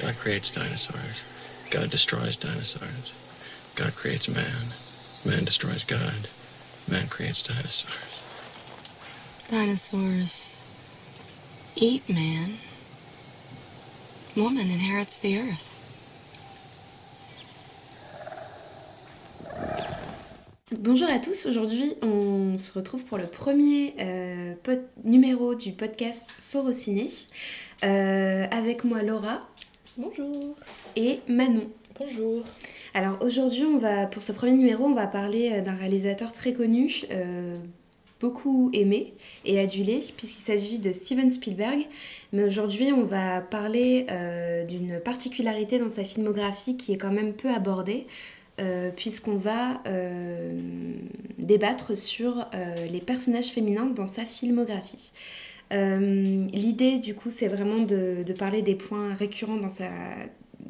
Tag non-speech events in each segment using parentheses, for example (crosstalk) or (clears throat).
God creates dinosaurs. God destroys dinosaurs. God creates man. Man destroys God. Man creates dinosaurs. Dinosaurs eat man. Woman inherits the earth. Bonjour à tous, aujourd'hui on se retrouve pour le premier euh, numéro du podcast Sorociné euh, avec moi Laura Bonjour. et Manon. Bonjour. Alors aujourd'hui on va pour ce premier numéro on va parler euh, d'un réalisateur très connu, euh, beaucoup aimé et adulé puisqu'il s'agit de Steven Spielberg. Mais aujourd'hui on va parler euh, d'une particularité dans sa filmographie qui est quand même peu abordée. euh, puisqu'on va débattre sur les personnages féminins dans sa filmographie. Euh, L'idée, du coup, c'est vraiment de, de parler des points récurrents dans sa,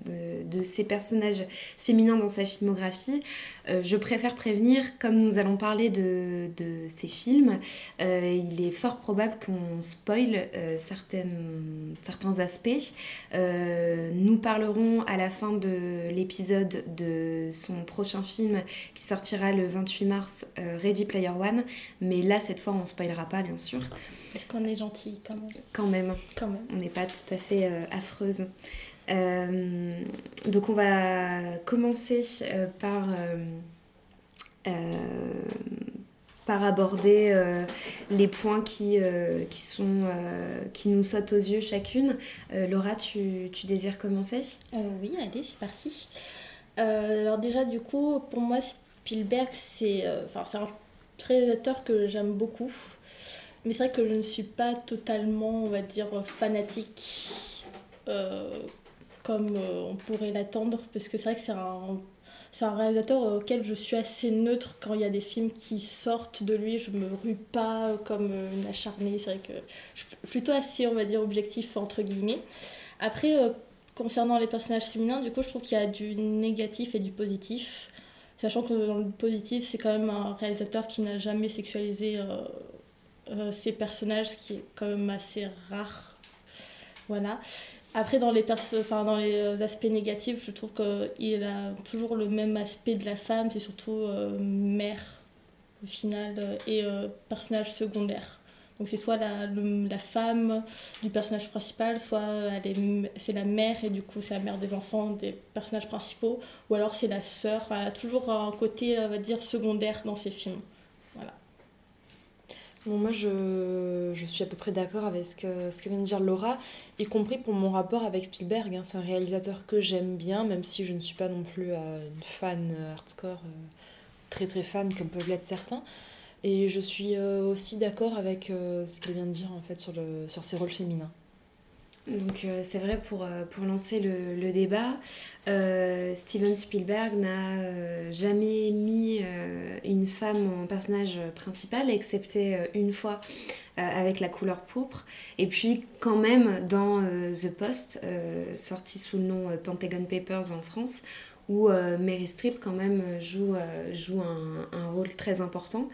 de, de ces personnages féminins dans sa filmographie. Euh, je préfère prévenir, comme nous allons parler de, de ces films, euh, il est fort probable qu'on spoil euh, certaines, certains aspects. Nous parlerons à la fin de l'épisode de son prochain film qui sortira le 28 mars, Ready Player One. Mais là, cette fois, on ne spoilera pas, bien sûr. Est-ce qu'on est gentil quand même Quand même, Quand même. on n'est pas tout à fait affreuse. Euh, donc on va commencer euh, par, euh, par aborder les points qui, qui, sont, qui nous sautent aux yeux chacune. Laura, tu, tu désires commencer? Oui, allez, c'est parti. Alors déjà, du coup, pour moi, Spielberg, c'est un réalisateur que j'aime beaucoup. Mais c'est vrai que je ne suis pas totalement, on va dire, fanatique comme euh, on pourrait l'attendre. Parce que c'est vrai que c'est un, c'est un réalisateur auquel je suis assez neutre quand il y a des films qui sortent de lui. Je me rue pas comme euh, une acharnée. C'est vrai que je suis plutôt assez, on va dire, objectif, entre guillemets. Après, euh, concernant les personnages féminins, du coup, je trouve qu'il y a du négatif et du positif. Sachant que dans le positif, c'est quand même un réalisateur qui n'a jamais sexualisé euh, euh, ses personnages, ce qui est quand même assez rare. Voilà. Après, dans les, enfin, dans les euh, aspects négatifs, je trouve qu'il a toujours le même aspect de la femme, c'est surtout euh, mère, au final, euh, et personnage secondaire. Donc c'est soit la, la femme du personnage principal, soit c'est la mère et du coup c'est la mère des enfants des personnages principaux, ou alors c'est la sœur. Elle a toujours un côté, va dire, secondaire dans ses films. Bon, moi, je, je suis à peu près d'accord avec ce que, ce que vient de dire Laura, y compris pour mon rapport avec Spielberg. hein. C'est un réalisateur que j'aime bien, même si je ne suis pas non plus euh, une fan euh, hardcore, euh, très très fan comme peuvent l'être certains. Et je suis aussi d'accord avec ce qu'elle vient de dire en fait sur, le, sur ses rôles féminins. Donc euh, c'est vrai pour, euh, pour lancer le, le débat, euh, Steven Spielberg n'a jamais mis une femme en personnage principal, excepté une fois avec la couleur pourpre. Et puis quand même dans The Post, sorti sous le nom Pentagon Papers en France, où Mary Streep quand même joue, joue un, un rôle très important.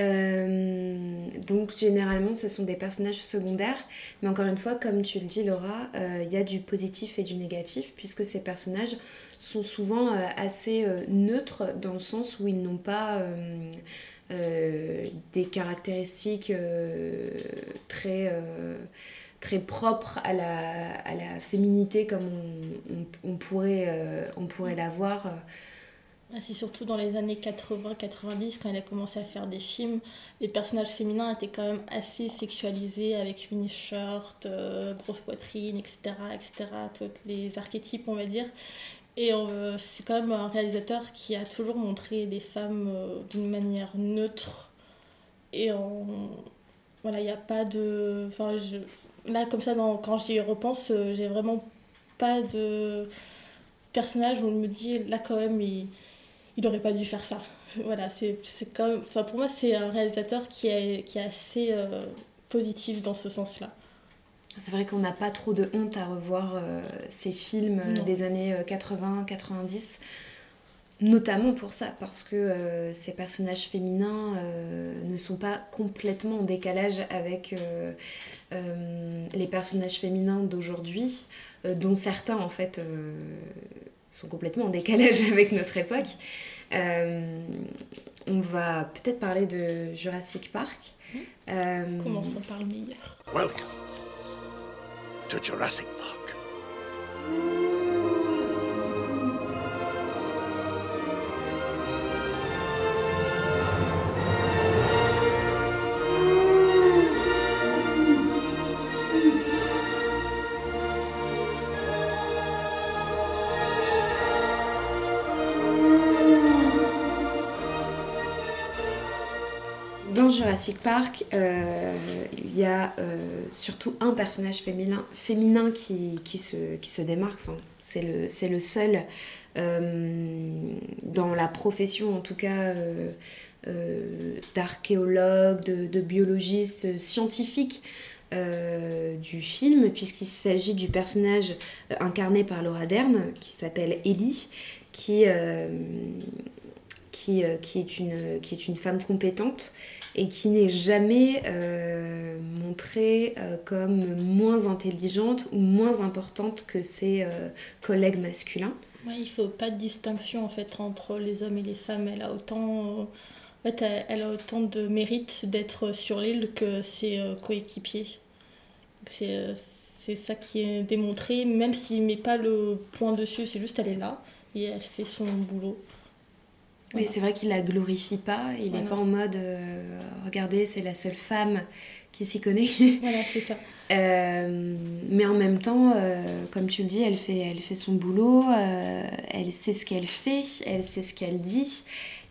Euh, donc généralement ce sont des personnages secondaires, mais encore une fois, comme tu le dis Laura, euh, il y a du positif et du négatif, puisque ces personnages sont souvent euh, assez neutres dans le sens où ils n'ont pas des caractéristiques très, très propres à la, féminité comme on pourrait l'avoir. Ah, C'est surtout dans les années 80-90, quand il a commencé à faire des films, les personnages féminins étaient quand même assez sexualisés, avec mini-shirt, euh, grosse poitrine, etc., etc., tous les archétypes, on va dire. Et euh, c'est quand même un réalisateur qui a toujours montré les femmes euh, d'une manière neutre. Et en... voilà, il n'y a pas de... Enfin, je... Là, comme ça, quand j'y repense, euh, j'ai vraiment pas de personnage où on me dit, là, quand même, il il aurait pas dû faire ça. (laughs) Voilà, c'est même, enfin pour moi c'est un réalisateur qui est, qui est assez euh, positif dans ce sens-là. C'est vrai qu'on n'a pas trop de honte à revoir euh, ces films euh, Non. des années 80-90. notamment pour ça, parce que euh, ces personnages féminins euh, ne sont pas complètement en décalage avec euh, euh, les personnages féminins d'aujourd'hui, euh, dont certains en fait euh, sont complètement en décalage (laughs) avec notre époque. Euh, on va peut-être parler de Jurassic Park. Euh, Commençons par le meilleur. Welcome to Jurassic Park. Jurassic Park, euh, il y a euh, surtout un personnage féminin, qui, se, qui se démarque. C'est le, le seul euh, dans la profession, en tout cas, d'archéologue, de, de biologiste, scientifique du film, puisqu'il s'agit du personnage incarné par Laura Dern, qui s'appelle Ellie, qui, qui, qui, est une, qui est une femme compétente et qui n'est jamais euh, montrée euh, comme moins intelligente ou moins importante que ses euh, collègues masculins. Il faut pas de distinction en fait entre les hommes et les femmes. Elle a autant, en fait, elle, a autant de mérite d'être sur l'île que ses coéquipiers. C'est c'est ça qui est démontré, même s'il met pas le point dessus, c'est juste elle est là et elle fait son boulot. Oui, c'est vrai qu'il la glorifie pas. Il n'est Voilà. pas en mode euh, regardez, c'est la seule femme qui s'y connaît. (laughs) Voilà, c'est ça. Euh, mais en même temps, euh, comme tu le dis, elle fait, elle fait son boulot, euh, elle sait ce qu'elle fait, elle sait ce qu'elle dit.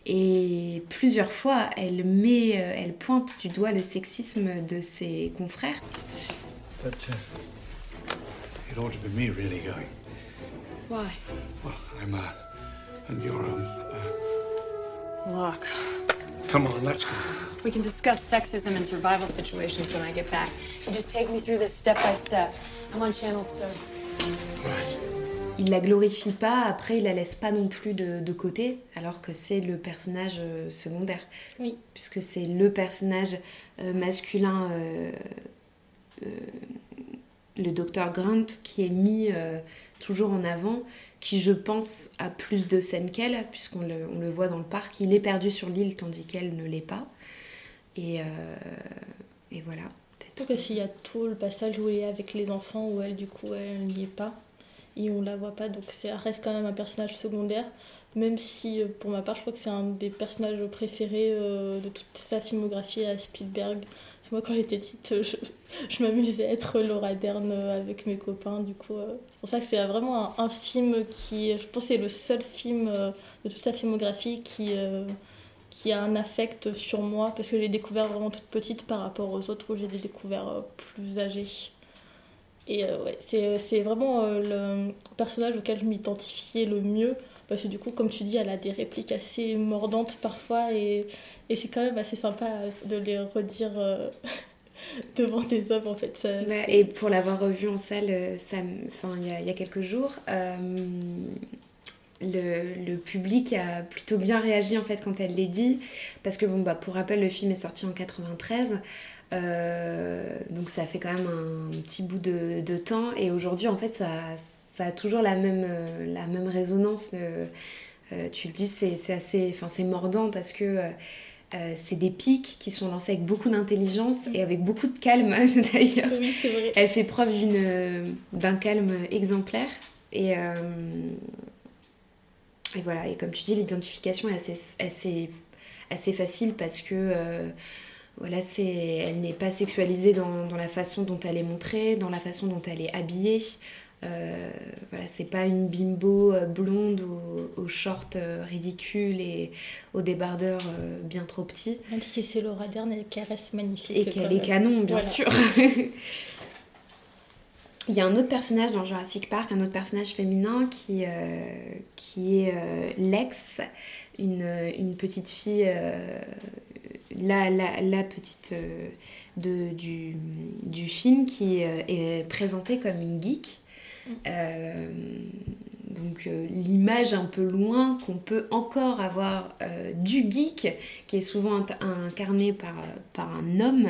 Et plusieurs fois, elle met, euh, elle pointe du doigt le sexisme de ses confrères. But uh, it ought to be me really going. Why? Well, I'm uh, and you're um. Uh, Look, come on, let's go. we can discuss sexism and survival situations when I get back. You just take me through this step by step. I'm on channel two. Il la glorifie pas, après il la laisse pas non plus de, de côté, alors que c'est le personnage euh, secondaire. Oui. Puisque c'est le personnage euh, masculin, euh, euh, le docteur Grant, qui est mis euh, toujours en avant, qui je pense a plus de scènes qu'elle, puisqu'on le, on le voit dans le parc. Il est perdu sur l'île tandis qu'elle ne l'est pas. Et, euh, et voilà. Surtout que s'il y a tout le passage où elle est avec les enfants, où elle, du coup, elle n'y est pas, et on la voit pas, donc ça reste quand même un personnage secondaire, même si, euh, pour ma part, je crois que c'est un des personnages préférés euh, de toute sa filmographie à Spielberg. Moi, quand j'étais petite, je, je m'amusais à être Laura Dern euh, avec mes copains, du coup, euh, c'est pour ça que c'est vraiment un, film qui, je pense, c'est le seul film euh, de toute sa filmographie qui... qui a un affect sur moi parce que j'ai découvert vraiment toute petite par rapport aux autres où j'ai des découvertes plus âgées. Et ouais, c'est, c'est vraiment le personnage auquel je m'identifiais le mieux parce que du coup, comme tu dis, elle a des répliques assez mordantes parfois et, et c'est quand même assez sympa de les redire euh, (laughs) devant des hommes en fait. Ça, et pour l'avoir revu en salle, euh, il y y a quelques jours, euh, le, le public a plutôt bien réagi en fait quand elle l'a dit, parce que bon bah pour rappel le film est sorti en 93, euh, donc ça fait quand même un petit bout de, de temps, et aujourd'hui en fait ça, ça a toujours la même, euh, la même résonance. euh, euh, tu le dis, c'est assez, enfin c'est mordant parce que euh, c'est des pics qui sont lancés avec beaucoup d'intelligence et avec beaucoup de calme (laughs) d'ailleurs. Oui, c'est vrai. Elle fait preuve d'une, d'un calme exemplaire. Et, et voilà, et comme tu dis, l'identification est assez, assez, assez facile parce que voilà, c'est, elle n'est pas sexualisée dans, dans la façon dont elle est montrée, dans la façon dont elle est habillée. Euh, voilà, c'est pas une bimbo euh, blonde aux, aux shorts euh, ridicules et aux débardeurs bien trop petits. Même si c'est Laura Dern et qu'elle reste magnifique. Et qu'elle est canon, bien Voilà. sûr. (laughs) Il y a un autre personnage dans Jurassic Park, un autre personnage féminin qui, euh, qui est euh, Lex, une, une petite fille, euh, la, la, la petite de, du, du film qui est présentée comme une geek. Euh, donc euh, l'image un peu loin qu'on peut encore avoir euh, du geek, qui est souvent incarné par, par un homme,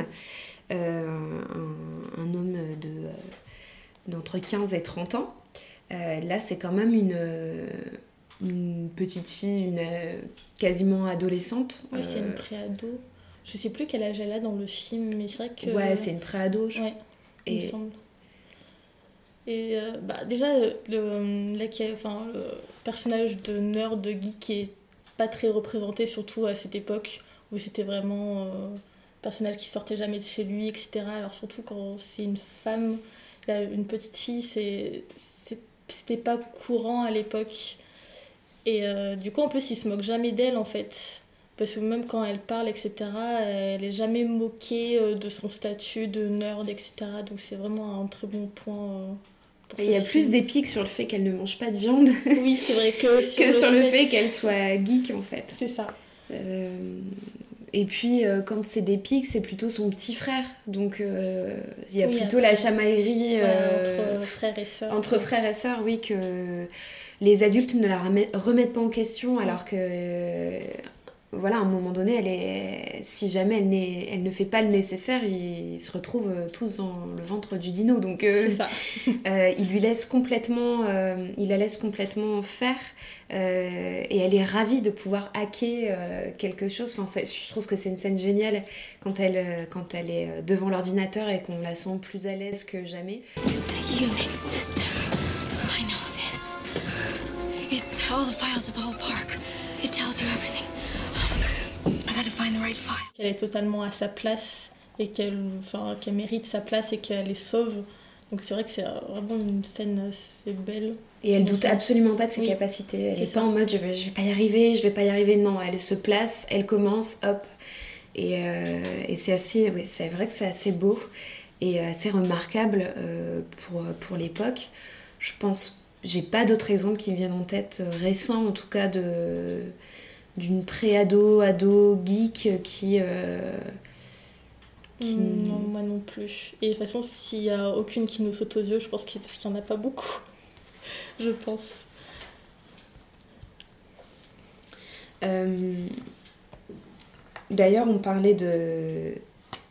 un, un homme de, d'entre 15 et 30 ans. Là, c'est quand même une, une petite fille, une, quasiment adolescente. Ouais, c'est une préado. Je sais plus quel âge elle a dans le film, mais c'est vrai que. Ouais, c'est une préado. je- Ouais, il me semble. Et euh, bah, déjà, euh, le, là, qu'il y a- enfin, le personnage de nerd, de geek, qui est pas très représenté, surtout à cette époque où c'était vraiment euh, un personnage qui sortait jamais de chez lui, etc. Alors, surtout quand c'est une femme, une petite fille, c'est, c'était pas courant à l'époque. Et euh, du coup, en plus, il se moque jamais d'elle, en fait. Parce que même quand elle parle, etc., elle est jamais moquée euh, de son statut de nerd, etc. Donc c'est vraiment un très bon point. Il y a plus pics sur le fait qu'elle ne mange pas de viande (laughs) Oui, c'est vrai que sur, que sur le fait qu'elle soit geek en fait. C'est ça. Euh, et puis euh, quand c'est des pics, c'est plutôt son petit frère. Donc euh, il y a Oui, plutôt après. la chamaillerie Ouais, entre frères et sœurs. entre frères et sœurs, oui, que les adultes ne la remet- remettent pas en question alors que voilà, à un moment donné, elle est, si jamais elle, n'est- elle ne fait pas le nécessaire, ils se retrouvent euh, tous dans le ventre du dino. Donc euh, C'est ça. (laughs) euh, il lui laisse complètement, euh, il la laisse complètement faire euh, et elle est ravie de pouvoir hacker euh, quelque chose. Enfin, je trouve que c'est une scène géniale quand elle, euh, quand elle est devant l'ordinateur et qu'on la sent plus à l'aise que jamais. It's a Unix system. I know this. It's all the files of the whole park. It tells you everything. Qu'elle est totalement à sa place et qu'elle enfin, qu'elle mérite sa place et qu'elle les sauve. Donc c'est vrai que c'est vraiment une scène assez belle. Et elle doute absolument pas de ses Oui, capacités. Elle est ça. pas en mode je vais, je vais pas y arriver, je vais pas y arriver. Non, elle se place, elle commence, hop. Et, euh, et c'est assez, oui, c'est vrai que c'est assez beau et assez remarquable euh, pour, pour l'époque. Je pense, j'ai pas d'autres exemples qui me viennent en tête euh, récents, en tout cas de d'une pré-ado, ado geek qui. euh, qui- Mm, Non, moi non plus. Et de toute façon, s'il y a aucune qui nous saute aux yeux, je pense qu'il parce qu'il y en a pas beaucoup. (laughs) je pense. Euh, D'ailleurs, on parlait de,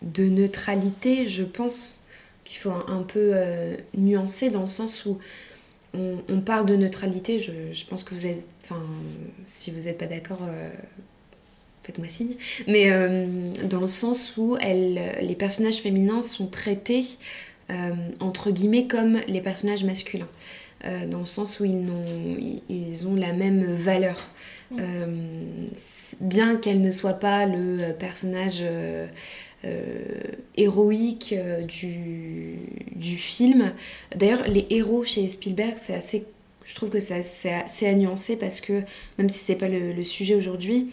de neutralité. Je pense qu'il faut un, un peu euh, nuancer dans le sens où on, on parle de neutralité. Je, je pense que vous êtes. Enfin, si vous n'êtes pas d'accord, euh, faites-moi signe. Mais euh, dans le sens où les personnages féminins sont traités, euh, entre guillemets, comme les personnages masculins. Dans le sens où ils, ont la même valeur. Euh, bien qu'elle ne soit pas le personnage héroïque euh, du, du film. D'ailleurs, les héros chez Spielberg, c'est assez. Je trouve que c'est assez, à nuancer parce que, même si c'est pas le, le sujet aujourd'hui,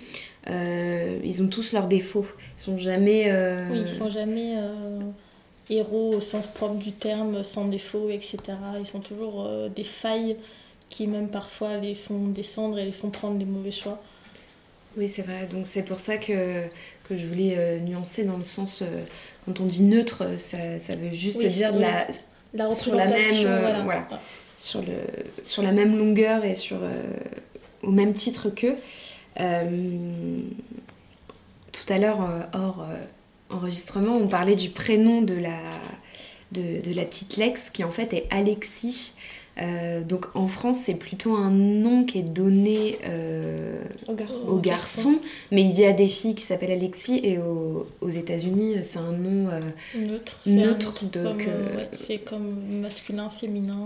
euh, ils ont tous leurs défauts. Ils sont jamais. euh, Oui, ils sont jamais euh, héros au sens propre du terme, sans défaut, etc. Ils sont toujours euh, des failles qui même parfois les font descendre et les font prendre des mauvais choix. Oui, c'est vrai. Donc c'est pour ça que, que je voulais euh, nuancer dans le sens, euh, quand on dit neutre, euh, ça, ça veut juste Oui, dire la, La Sur la même, voilà. sur, le, sur la même longueur et sur, au même titre qu'eux. Tout à l'heure, hors enregistrement, on parlait du prénom de la, de, de la petite Lex, qui en fait est Alexis. Euh, donc en France, c'est plutôt un nom qui est donné euh, Au garçon. aux garçons, mais il y a des filles qui s'appellent Alexis, et aux, aux États-Unis, c'est un nom. euh, Neutre. Neutre, comme, euh, ouais, c'est comme masculin, féminin.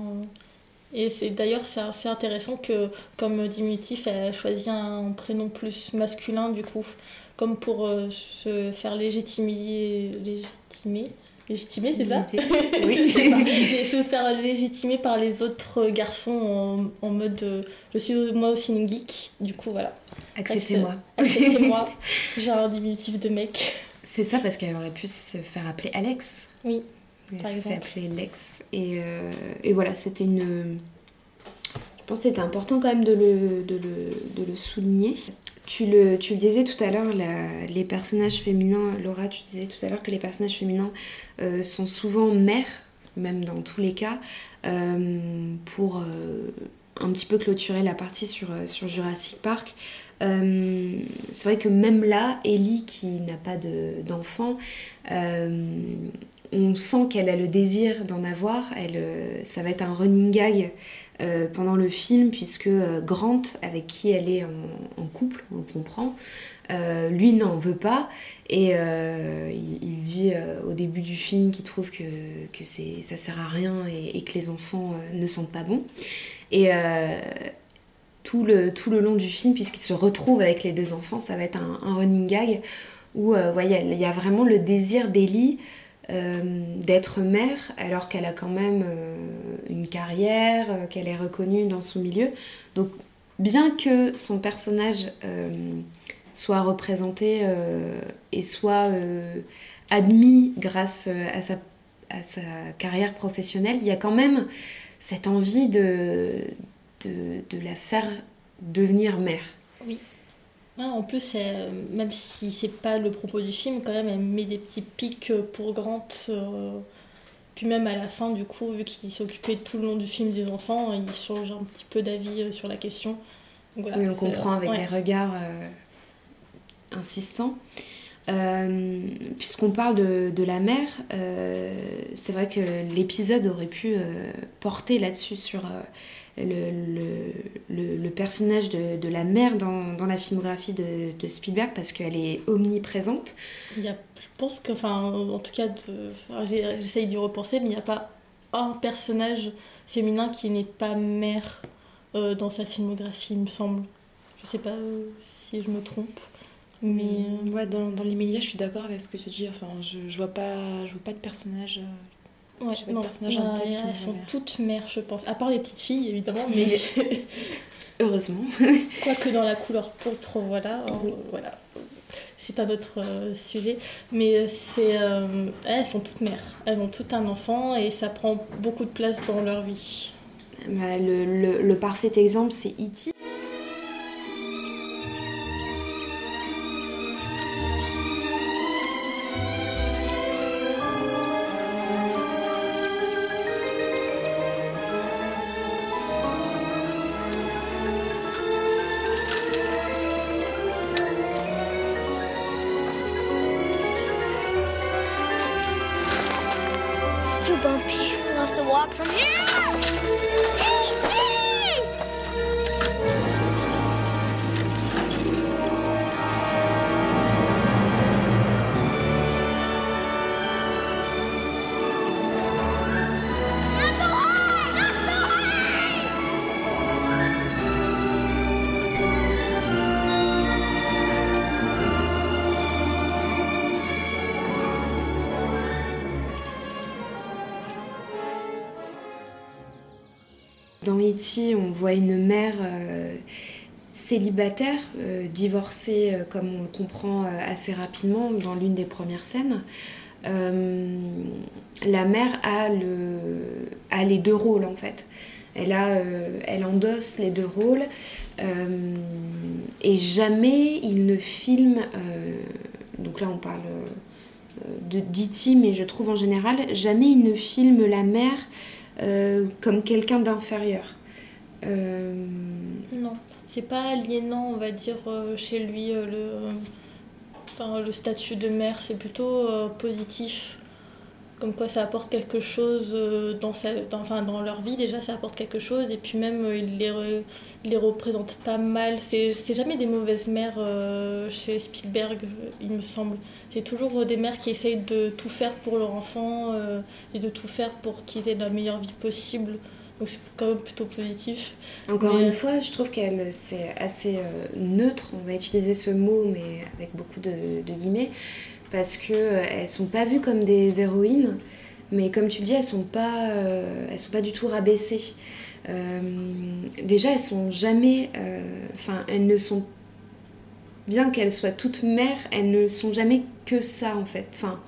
Et c'est d'ailleurs c'est assez intéressant que comme diminutif, elle a choisi un prénom plus masculin du coup, comme pour se faire légitimer, légitimer, légitimer c'est ça. (laughs) Oui. Et se faire légitimer par les autres garçons en, en mode euh, je suis moi aussi une geek, du coup voilà. Acceptez-moi. Acceptez-moi, (laughs) j'ai un diminutif de mec. C'est ça parce qu'elle aurait pu se faire appeler Alex. Oui, Elle Par se fait appeler Lex. Et, euh, et voilà, c'était une. Je pense que c'était important quand même de le, de le, de le souligner. Tu le, disais tout à l'heure, les personnages féminins, Laura, tu disais tout à l'heure que les personnages féminins euh, sont souvent mères, même dans tous les cas, euh, pour euh, un petit peu clôturer la partie sur, sur Jurassic Park. c'est vrai que même là, Ellie, qui n'a pas d'enfant, on sent qu'elle a le désir d'en avoir. Elle, ça va être un running gag pendant le film, puisque Grant, avec qui elle est en, couple, on comprend, euh, lui n'en veut pas et euh, il, dit euh, au début du film qu'il trouve que, que ça sert à rien et, que les enfants ne sentent pas bon. Et tout, le, tout le long du film, puisqu'il se retrouve avec les deux enfants, ça va être un, running gag où il y a vraiment le désir d'Ellie d'être mère alors qu'elle a quand même une carrière, qu'elle est reconnue dans son milieu. Donc bien que son personnage soit représenté euh, et soit euh, admis grâce euh, à sa, carrière professionnelle, il y a quand même cette envie de la faire devenir mère. Oui. en plus, même si c'est pas le propos du film, quand même, elle met des petits pics pour Grant. puis même à la fin, du coup, vu qu'il s'occupait tout le long du film des enfants, il change un petit peu d'avis sur la question. oui, on comprend avec les regards insistant. Euh, puisqu'on parle de, la mère, euh, c'est vrai que l'épisode aurait pu euh, porter là-dessus sur le, le, personnage de, la mère dans, la filmographie de, Spielberg parce qu'elle est omniprésente. Il y a, je pense que, enfin, en tout cas, j'essaye d'y repenser, mais il n'y a pas un personnage féminin qui n'est pas mère dans sa filmographie, il me semble. Je sais pas si je me trompe. Mais euh, ouais, dans, dans l'immédiat, je suis d'accord avec ce que tu dis. Enfin, je, je vois pas, je vois pas de personnage. Euh, ouais, en tête elles sont toutes mères, je pense. À part les petites filles, évidemment, mais (laughs) heureusement. (laughs) Quoique dans la couleur pourpre, voilà, euh, voilà. C'est un autre sujet, mais c'est elles sont toutes mères. Elles ont tout un enfant et ça prend beaucoup de place dans leur vie. Bah, le, le, le, parfait exemple, c'est E.T. on voit une mère euh, célibataire, euh, divorcée, euh, comme on le comprend assez rapidement dans l'une des premières scènes. la mère a, le, a les deux rôles en fait. Elle endosse les deux rôles et jamais il ne filme, donc là on parle de Diti, mais je trouve en général, jamais il ne filme la mère comme quelqu'un d'inférieur. Euh, non, c'est pas aliénant, on va dire, euh, chez lui, euh, le, enfin, le statut de mère, c'est plutôt positif. Comme quoi ça apporte quelque chose dans, sa, enfin, dans leur vie, déjà ça apporte quelque chose, et puis même il les, les représente pas mal. C'est jamais des mauvaises mères chez Spielberg, il me semble. C'est toujours des mères qui essayent de tout faire pour leur enfant et de tout faire pour qu'ils aient la meilleure vie possible. Donc c'est quand même plutôt positif. Encore une fois, je trouve qu'elle c'est assez euh, neutre, on va utiliser ce mot, mais avec beaucoup de, guillemets, parce que euh, elles sont pas vues comme des héroïnes, mais comme tu dis, elles sont pas, euh, elles sont pas du tout rabaissées. déjà, elles sont jamais, enfin, elles ne sont bien qu'elles soient toutes mères, elles ne sont jamais que ça en fait. Enfin,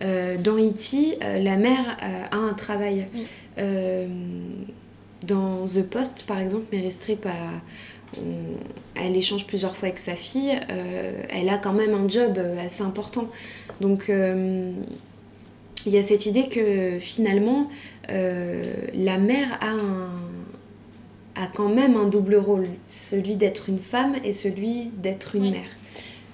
dans E.T., la mère a un travail. Euh, dans The Post, par exemple, Mary Streep elle échange plusieurs fois avec sa fille. Euh, elle a quand même un job assez important. Donc, euh, il y a cette idée que finalement, la mère a un, a quand même un double rôle, celui d'être une femme et celui d'être une mère.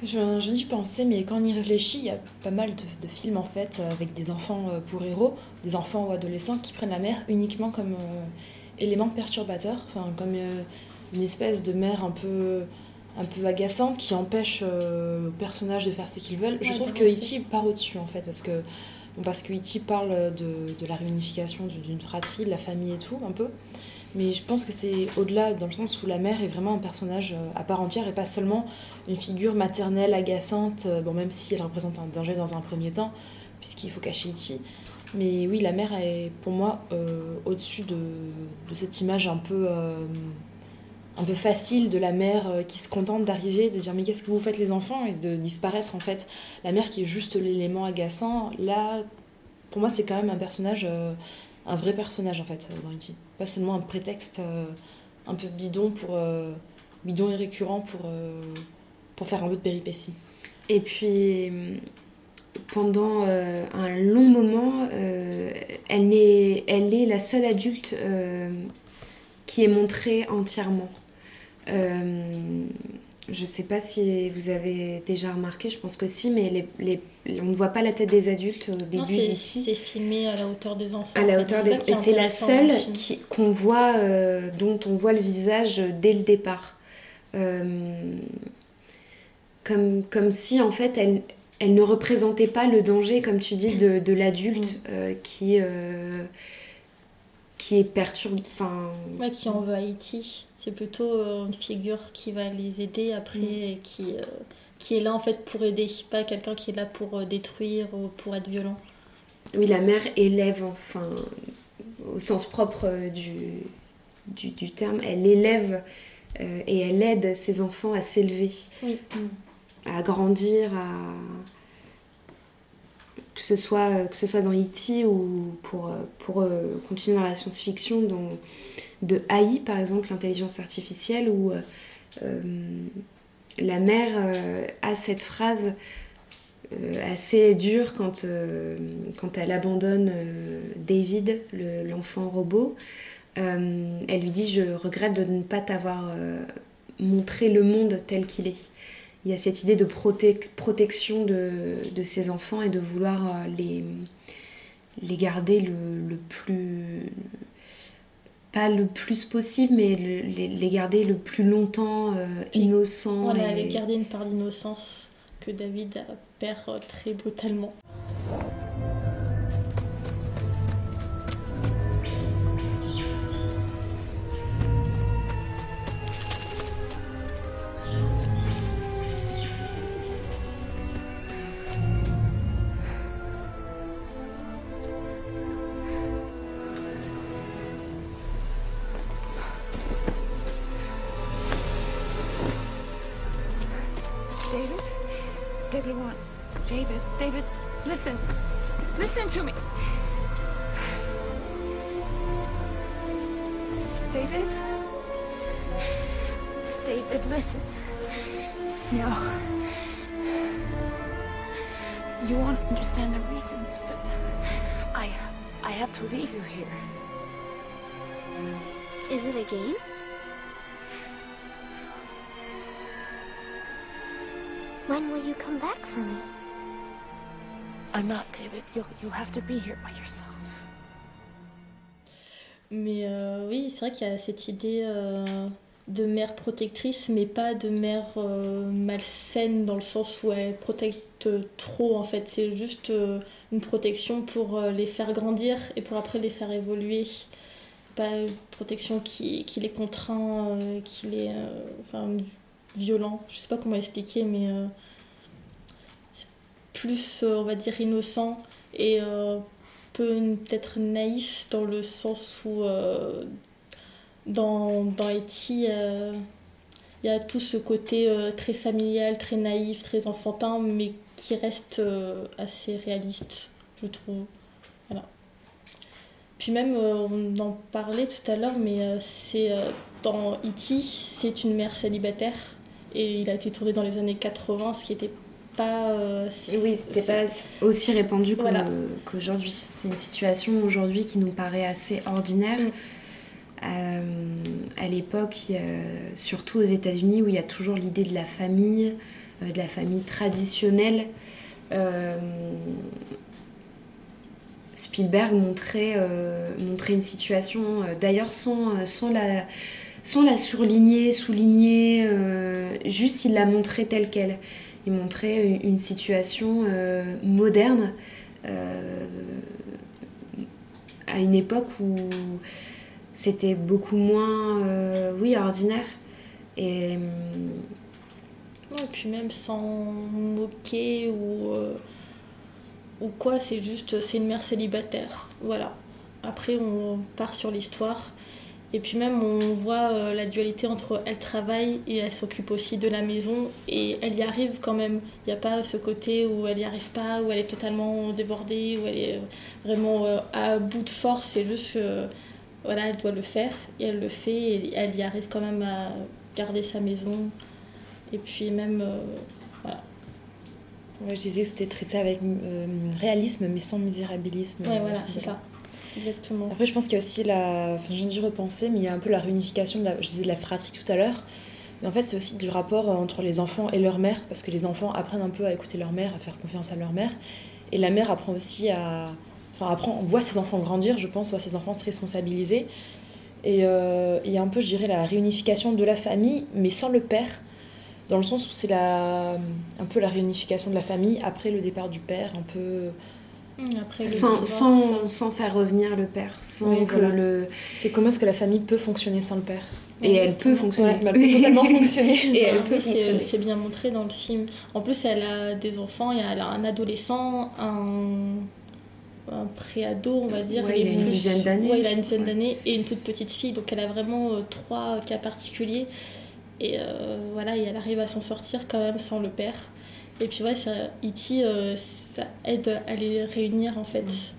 Je, je n'y pensais, mais quand on y réfléchit, il y a pas mal de, de films en fait euh, avec des enfants euh, pour héros, des enfants ou adolescents qui prennent la mère uniquement comme euh, élément perturbateur, enfin comme euh, une espèce de mère un peu un peu agaçante qui empêche euh, le personnage de faire ce qu'ils veulent. Je Ouais, trouve que d'avancer. E.T. part au-dessus en fait parce que parce que E.T. parle de, de la réunification d'une d'une fratrie, de la famille et tout un peu. Mais je pense que c'est au-delà, dans le sens où la mère est vraiment un personnage euh, à part entière et pas seulement une figure maternelle agaçante, euh, bon, même si elle représente un danger dans un premier temps, puisqu'il faut cacher Iti. Mais oui, la mère est pour moi euh, au-dessus de, de cette image un peu, un peu facile de la mère qui se contente d'arriver, de dire mais qu'est-ce que vous faites les enfants? Et de disparaître en fait. La mère qui est juste l'élément agaçant, là, pour moi c'est quand même un personnage, un vrai personnage en fait dans E.T. Pas seulement un prétexte euh, un peu bidon pour euh, bidon et récurrent pour, euh, pour faire un peu de péripéties. Et puis, pendant un long moment, elle, est, elle est la seule adulte qui est montrée entièrement. Je sais pas si vous avez déjà remarqué, je pense que si, mais les, les- on ne voit pas la tête des adultes au début d'ici. c'est filmé à la hauteur des enfants. À la hauteur des... Et c'est la seule qu'on voit, euh, dont on voit le visage dès le départ. Euh, comme, comme si, en fait, elle, elle ne représentait pas le danger, comme tu dis, de, de l'adulte euh, qui, qui est perturbé. Enfin, Ouais, qui en veut à E.T. C'est plutôt euh, une figure qui va les aider après Mm. et qui, euh, qui est là en fait pour aider, pas quelqu'un qui est là pour euh, détruire ou pour être violent. oui, la mère élève, enfin, au sens propre du, du, du terme, elle élève euh, et elle aide ses enfants à s'élever. Oui. à grandir, à que ce soit que ce soit dans E.T. ou pour pour euh, continuer dans la science-fiction dans de AI par exemple l'intelligence artificielle où euh, euh, la mère euh, a cette phrase assez dure quand elle abandonne David le- l'enfant robot. Elle lui dit je regrette de ne pas t'avoir montré le monde tel qu'il est. Il y a cette idée de protec- protection de, de ses enfants et de vouloir les, garder le plus pas le plus possible mais le- les, les garder le plus longtemps euh, innocents Voilà, et- elle garder une part d'innocence que David perd euh, très brutalement. Mais euh, oui, c'est vrai qu'il y a cette idée euh, de mère protectrice, mais pas de mère euh, malsaine dans le sens où elle protecte trop en fait. C'est juste euh, une protection pour les faire grandir et pour après les faire évoluer. Pas une protection qui, qui les contraint, qui les. enfin, violent. Je sais pas comment expliquer, mais plus, on va dire, innocent et. euh, peu peut-être naïf dans le sens où euh, dans, dans E.T., euh, il y a tout ce côté très familial, très naïf, très enfantin, mais qui reste assez réaliste, je trouve. Voilà. Puis même, on en parlait tout à l'heure, mais c'est dans E.T., c'est une mère célibataire, et il a été tourné dans les années 80, ce qui était pas... euh, oui, c'était pas aussi répandu Voilà. qu'aujourd'hui. C'est une situation aujourd'hui qui nous paraît assez ordinaire. Mm. Euh, à l'époque, surtout aux États-Unis, où il y a toujours l'idée de la famille, euh, de la famille traditionnelle. euh, Spielberg montrait, euh, montrait une situation, euh, d'ailleurs sans, sans, la, sans la surligner, souligner, euh, juste il la montrait telle qu'elle. Il montrait une, situation euh, moderne euh, à une époque où c'était beaucoup moins, euh, oui, ordinaire. Et puis même sans moquer ou, ou quoi, c'est juste, c'est une mère célibataire. Voilà. Après, on part sur l'histoire. Et puis même, on voit euh, la dualité entre elle travaille et elle s'occupe aussi de la maison. Et elle y arrive quand même. Il n'y a pas ce côté où elle n'y arrive pas, où elle est totalement débordée, où elle est euh, vraiment euh, à bout de force. C'est juste voilà, elle doit le faire. Et elle le fait. Et elle y arrive quand même à garder sa maison. Et puis même, euh, voilà. Je disais que c'était traité avec euh, réalisme, mais sans misérabilisme. Ouais, voilà, c'est ça. Exactement. Après, je pense qu'il y a aussi la. Enfin, viens d'y repenser, mais il y a un peu la réunification de la. Je disais de la fratrie tout à l'heure. Mais en fait, c'est aussi du rapport euh, entre les enfants et leur mère, parce que les enfants apprennent un peu à écouter leur mère, à faire confiance à leur mère. Et la mère apprend aussi à. Enfin, apprend, on voit ses enfants grandir, je pense, voit ses enfants se responsabiliser. Et il y a un peu, je dirais, la réunification de la famille, mais sans le père, dans le sens où c'est la, un peu la réunification de la famille après le départ du père, un peu. Après, le sans, divorce, sans, sans faire revenir le père, sans Oui, que voilà. le... C'est comment est-ce que la famille peut fonctionner sans le père Et elle peut fonctionner. Ouais, elle peut totalement (laughs) fonctionner. Et elle peut c'est- fonctionner. C'est bien montré dans le film. En plus, elle a des enfants, et elle a un adolescent, un, un pré-ado, on va dire. Ouais, il a une dizaine d'années, Ouais, il a une dizaine ouais. d'années et une toute petite fille. Donc, elle a vraiment euh, trois cas particuliers. Et euh, voilà, et elle arrive à s'en sortir quand même sans le père. Et puis, ouais, ça, E.T., euh, ça aide à les réunir en fait.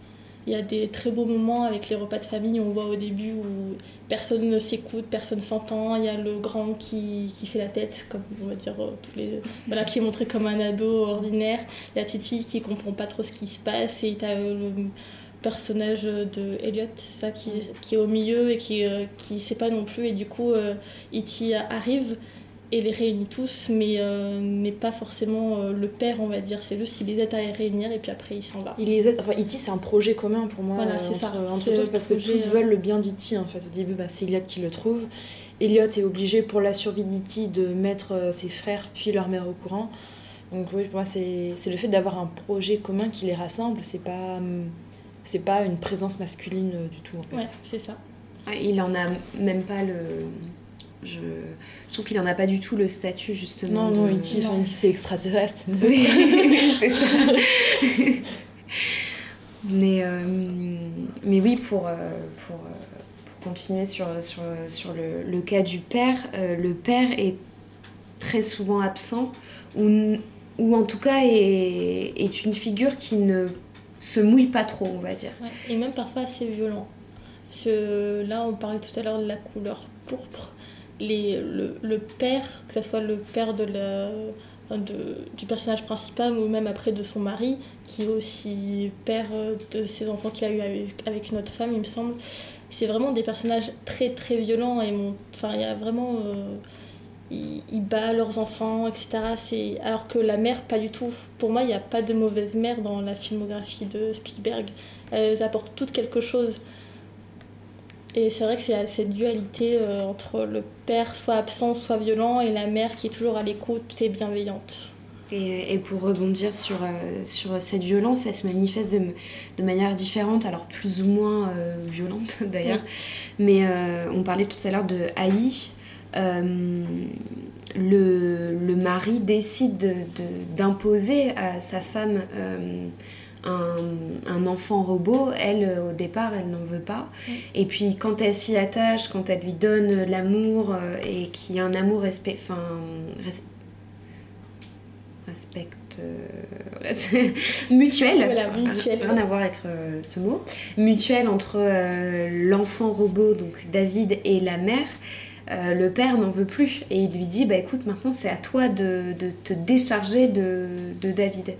Il y a des très beaux moments avec les repas de famille. On voit au début où personne ne s'écoute, personne s'entend. Il y a le grand qui, qui fait la tête, comme on va dire, euh, tous les, (laughs) voilà, qui est montré comme un ado ordinaire. La Titi qui comprend pas trop ce qui se passe. Et tu as le personnage de Elliot, ça, qui, qui est au milieu et qui, euh, qui sait pas non plus. Et du coup, euh, E.T. arrive et les réunit tous, mais euh, n'est pas forcément euh, le père, on va dire. C'est juste qu'il les aide à les réunir et puis après il s'en va. Il les aide, enfin, E.T. c'est un projet commun pour moi Voilà, c'est entre, ça. entre C'est tous parce que tous euh, veulent le bien d'E.T. en fait. Au début, bah, c'est Elliot qui le trouve. Elliot est obligé pour la survie d'E.T. de mettre euh, ses frères puis leur mère au courant. Donc oui, pour moi, c'est c'est le fait d'avoir un projet commun qui les rassemble. C'est pas, hum, c'est pas une présence masculine du tout en fait. Ouais, c'est ça. Il en a même pas le... Je, je trouve qu'il en a pas du tout le statut justement. Non, non, de- E.T. enfin, c'est extraterrestre. (laughs) Oui, c'est ça. (laughs) mais, euh, mais oui, pour, euh, pour, euh, pour continuer sur, sur, sur le, le cas du père, euh, le père est très souvent absent, ou, ou en tout cas est, est une figure qui ne se mouille pas trop, on va dire. Ouais, Et même parfois assez violent. Parce que là, on parlait tout à l'heure de la couleur pourpre. Les, le, le père, que ce soit le père de la, de, du personnage principal ou même après de son mari, qui est aussi père de ses enfants qu'il a eu avec, une autre femme, il me semble. C'est vraiment des personnages très très violents et mon, enfin, il y a vraiment. euh, battent leurs enfants, etc. Alors que la mère, pas du tout. Pour moi, il n'y a pas de mauvaise mère dans la filmographie de Spielberg. Elles apportent toutes quelque chose. Et c'est vrai que c'est cette dualité euh, entre le père soit absent, soit violent, et la mère qui est toujours à l'écoute et bienveillante. Et, et pour rebondir sur, euh, sur cette violence, elle se manifeste de, de manière différente, alors plus ou moins euh, violente (laughs) d'ailleurs. Mais on parlait tout à l'heure de Haï. Le, le mari décide de- de- d'imposer à sa femme un, un enfant robot. Elle, euh, au départ, elle n'en veut pas. Et puis quand elle s'y attache, quand elle lui donne l'amour euh, et qu'il y a un amour respect, enfin, res- respecte euh, (laughs) mutuel, Voilà, mutuel, rien à voir avec euh, ce mot, mutuel entre euh, l'enfant robot, donc David, et la mère. euh, le père n'en veut plus et il lui dit bah écoute maintenant c'est à toi de, de te décharger de, de David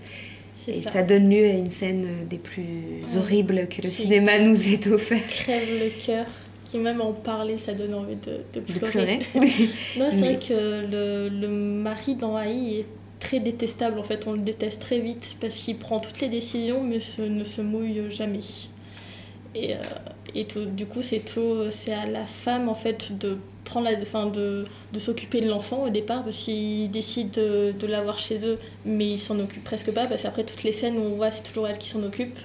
et ça. ça. donne lieu à une scène des plus Ouais. horribles que le cinéma nous ait offert Crève le cœur, qui même en parler, ça donne envie de, de De pleurer. pleurer. (laughs) non, c'est Mais- vrai que le, le mari dans AI est très détestable. En fait, on le déteste très vite parce qu'il prend toutes les décisions, mais se- ne se mouille jamais. Et, euh, et tout- du coup, c'est tout, c'est à la femme en fait de prendre la, enfin, de, de s'occuper de l'enfant au départ parce qu'ils décident de, de l'avoir chez eux, mais ils s'en occupent presque pas parce qu'après toutes les scènes où on voit c'est toujours elle qui s'en occupe.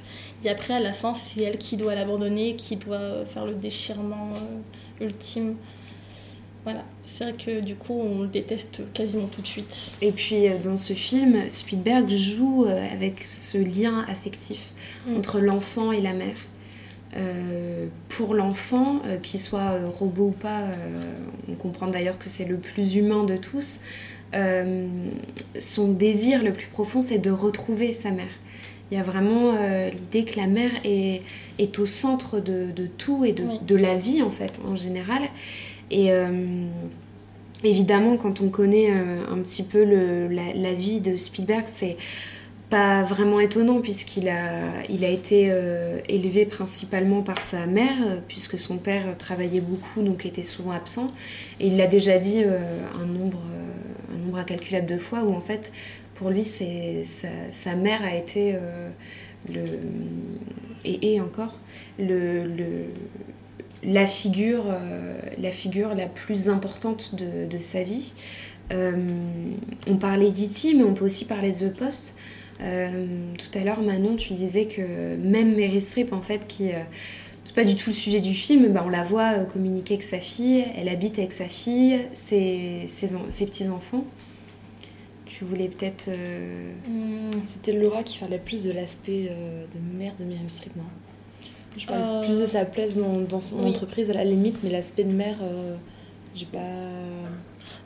Et après à la fin, c'est elle qui doit l'abandonner, qui doit faire le déchirement euh, ultime. Voilà, c'est vrai que du coup on le déteste quasiment tout de suite. Et puis euh, dans ce film, Spielberg joue euh, avec ce lien affectif Mm. entre l'enfant et la mère. Euh, pour l'enfant, euh, qu'il soit euh, robot ou pas, euh, on comprend d'ailleurs que c'est le plus humain de tous, son désir le plus profond, c'est de retrouver sa mère. Il y a vraiment l'idée que la mère est, est au centre de, de tout et de, Oui. de la vie en fait, en général. Et évidemment, quand on connaît un petit peu le- la, la vie de Spielberg, c'est pas vraiment étonnant puisqu'il a, il a été euh, élevé principalement par sa mère, euh, puisque son père travaillait beaucoup, donc était souvent absent. Et il l'a déjà dit euh, un, nombre, un nombre incalculable de fois où en fait, pour lui, c'est, sa, sa mère a été le, et est encore le, le- la, figure, la figure la plus importante de, de sa vie. On parlait d'E.T., mais on peut aussi parler de The Post. Euh, tout à l'heure, Manon, tu disais que même Mary Streep, en fait, qui. euh, c'est pas du tout le sujet du film, bah, on la voit euh, communiquer avec sa fille, elle habite avec sa fille, ses, ses, en- ses petits-enfants. Tu voulais peut-être. euh, Hmm, C'était Laura qui parlait plus de l'aspect euh, de mère de Meryl Streep, non? Je parle Euh, plus de sa place dans, dans son oui. entreprise à la limite, mais l'aspect de mère, euh, j'ai pas.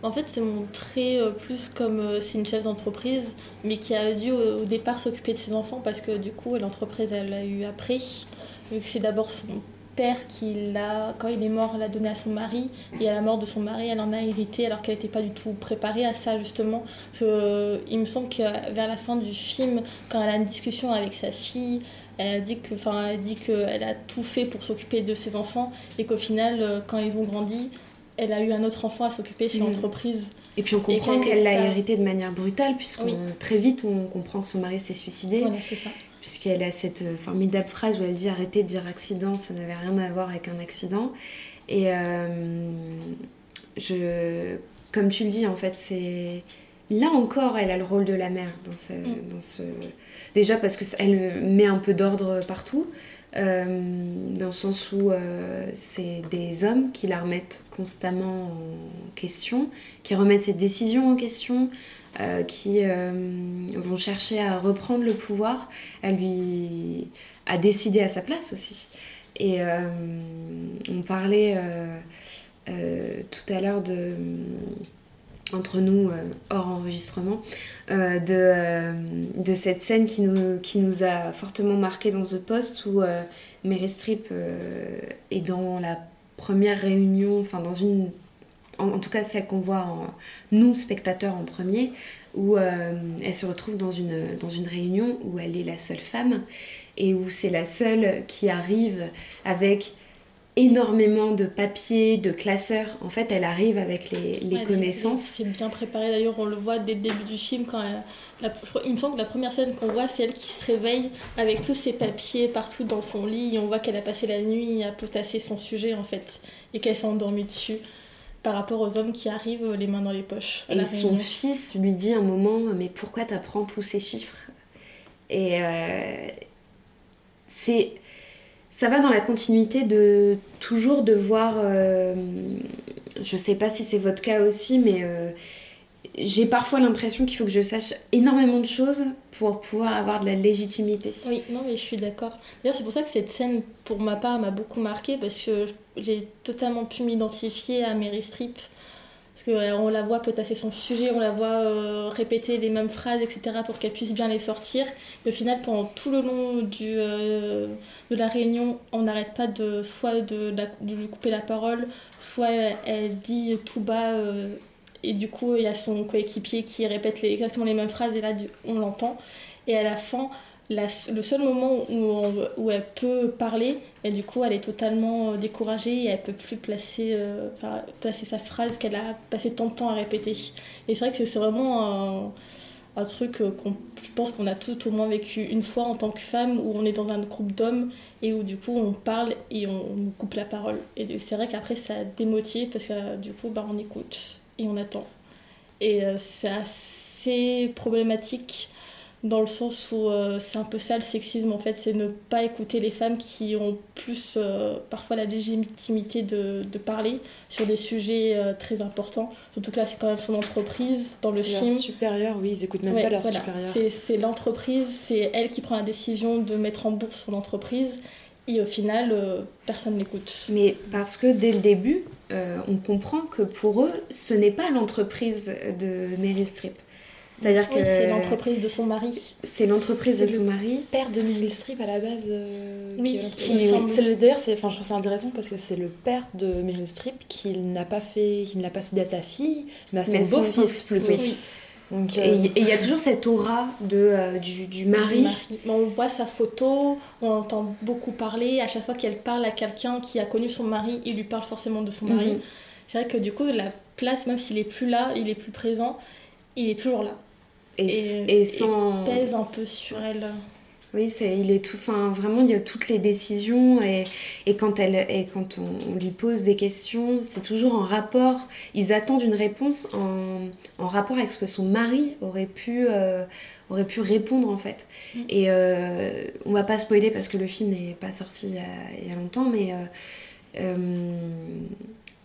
En fait, c'est montré euh, plus comme euh, c'est une chef d'entreprise, mais qui a dû au, au départ s'occuper de ses enfants parce que du coup, l'entreprise, elle l'a eu après. Vu que c'est d'abord son père qui l'a, quand il est mort, l'a donné à son mari, et à la mort de son mari, elle en a hérité alors qu'elle n'était pas du tout préparée à ça, justement. Euh, il me semble que vers la fin du film, quand elle a une discussion avec sa fille, elle a dit que, enfin, elle dit qu'elle a tout fait pour s'occuper de ses enfants et qu'au final, euh, quand ils ont grandi, elle a eu un autre enfant à s'occuper, c'est Mm. l'entreprise. Et puis on comprend qu'elle qu'elle l'a hérité de manière brutale, puisque Oui. très vite on comprend que son mari s'était suicidé. Voilà, c'est ça. puisqu'elle a cette euh, formidable phrase où elle dit arrêtez de dire accident, ça n'avait rien à voir avec un accident. Et euh, je, comme tu le dis, en fait, c'est là encore, elle a le rôle de la mère dans ce, Mm. dans ce... déjà parce que ça- elle met un peu d'ordre partout. Euh, dans le sens où euh, c'est des hommes qui la remettent constamment en question, qui remettent ses décisions en question, euh, qui vont chercher à reprendre le pouvoir, à lui à décider à sa place aussi. Et on parlait tout à l'heure de entre nous euh, hors enregistrement euh, de, euh, de cette scène qui nous, qui nous a fortement marqué dans The Post où Mary euh, est dans la première réunion, enfin dans une en, tout cas celle qu'on voit en, nous spectateurs en premier où elle se retrouve dans une, dans une réunion où elle est la seule femme et où c'est la seule qui arrive avec énormément de papiers, de classeurs. En fait, elle arrive avec les, les Ouais, connaissances. C'est bien préparé d'ailleurs, on le voit dès le début du film. Quand elle- la- il me semble que la première scène qu'on voit, c'est elle qui se réveille avec tous ses papiers partout dans son lit. Et on voit qu'elle a passé la nuit à potasser son sujet en fait et qu'elle s'est endormie dessus par rapport aux hommes qui arrivent les mains dans les poches. Et son réunion. fils lui dit un moment Mais pourquoi t'apprends tous ces chiffres? Et euh, c'est. Ça va dans la continuité de toujours devoir. euh, je sais pas si c'est votre cas aussi, mais euh, j'ai parfois l'impression qu'il faut que je sache énormément de choses pour pouvoir avoir de la légitimité. Oui, non, mais je suis d'accord. D'ailleurs, c'est pour ça que cette scène, pour ma part, m'a beaucoup marquée parce que j'ai totalement pu m'identifier à Mary Streep. Parce qu'on la voit potasser son sujet, on la voit euh, répéter les mêmes phrases, etc., pour qu'elle puisse bien les sortir. Et au final, pendant tout le long euh, de la réunion, on n'arrête pas de soit de, lui couper la parole, soit elle dit tout bas. euh, et du coup, il y a son coéquipier qui répète exactement les mêmes phrases, et là, on l'entend. Et à la fin, la- le seul moment où, où elle peut parler, et du coup elle est totalement euh, découragée et elle peut plus placer, euh, placer sa phrase qu'elle a passé tant de temps à répéter. Et c'est vrai que c'est vraiment un, truc euh, qu'on pense qu'on a tout au moins vécu une fois en tant que femme, où on est dans un groupe d'hommes et où du coup on parle et on, coupe la parole. Et c'est vrai qu'après ça démotive parce que du coup bah, on écoute et on attend. Et c'est assez problématique dans le sens où euh, c'est un peu ça le sexisme en fait, c'est ne pas écouter les femmes qui ont plus euh, parfois la légitimité de, de parler sur des sujets euh, très importants. Surtout que là c'est quand même son entreprise dans le C'est leur film. supérieur, oui, ils écoutent même Ouais, pas leur voilà. supérieur. C'est- l'entreprise, c'est elle qui prend la décision de mettre en bourse son entreprise et au final personne n'écoute. Mais parce que dès le début, on comprend que pour eux, ce n'est pas l'entreprise de Meryl Streep. C'est-à-dire Oui, que c'est l'entreprise de son mari. c'est l'entreprise de son mari. père de Meryl Streep à la base. euh, Oui, qui. C'est le- D'ailleurs, c'est, enfin, je trouve ça intéressant parce que c'est le père de Meryl Streep qui n'a pas fait, qui ne l'a pas cédé à sa fille, mais à son beau-fils plutôt. oui. Donc, Et euh, et il y a toujours cette aura de, euh, du, du mari. On voit sa photo, on entend beaucoup parler. À chaque fois qu'elle parle à quelqu'un qui a connu son mari, il lui parle forcément de son mari. Mhm. C'est vrai que du coup, la place, même s'il est plus là, il est plus présent, il est toujours là. Et, Et- et sans. Pèse un peu sur elle. Oui, c'est, il est tout, enfin, vraiment, il y a toutes les décisions et, et quand, elle, et quand on, on lui pose des questions, c'est toujours en rapport, ils attendent une réponse en, en rapport avec ce que son mari aurait pu, euh, aurait pu répondre en fait. Mm. Et euh, on va pas spoiler parce que le film n'est pas sorti il y a, il y a longtemps, mais euh, euh,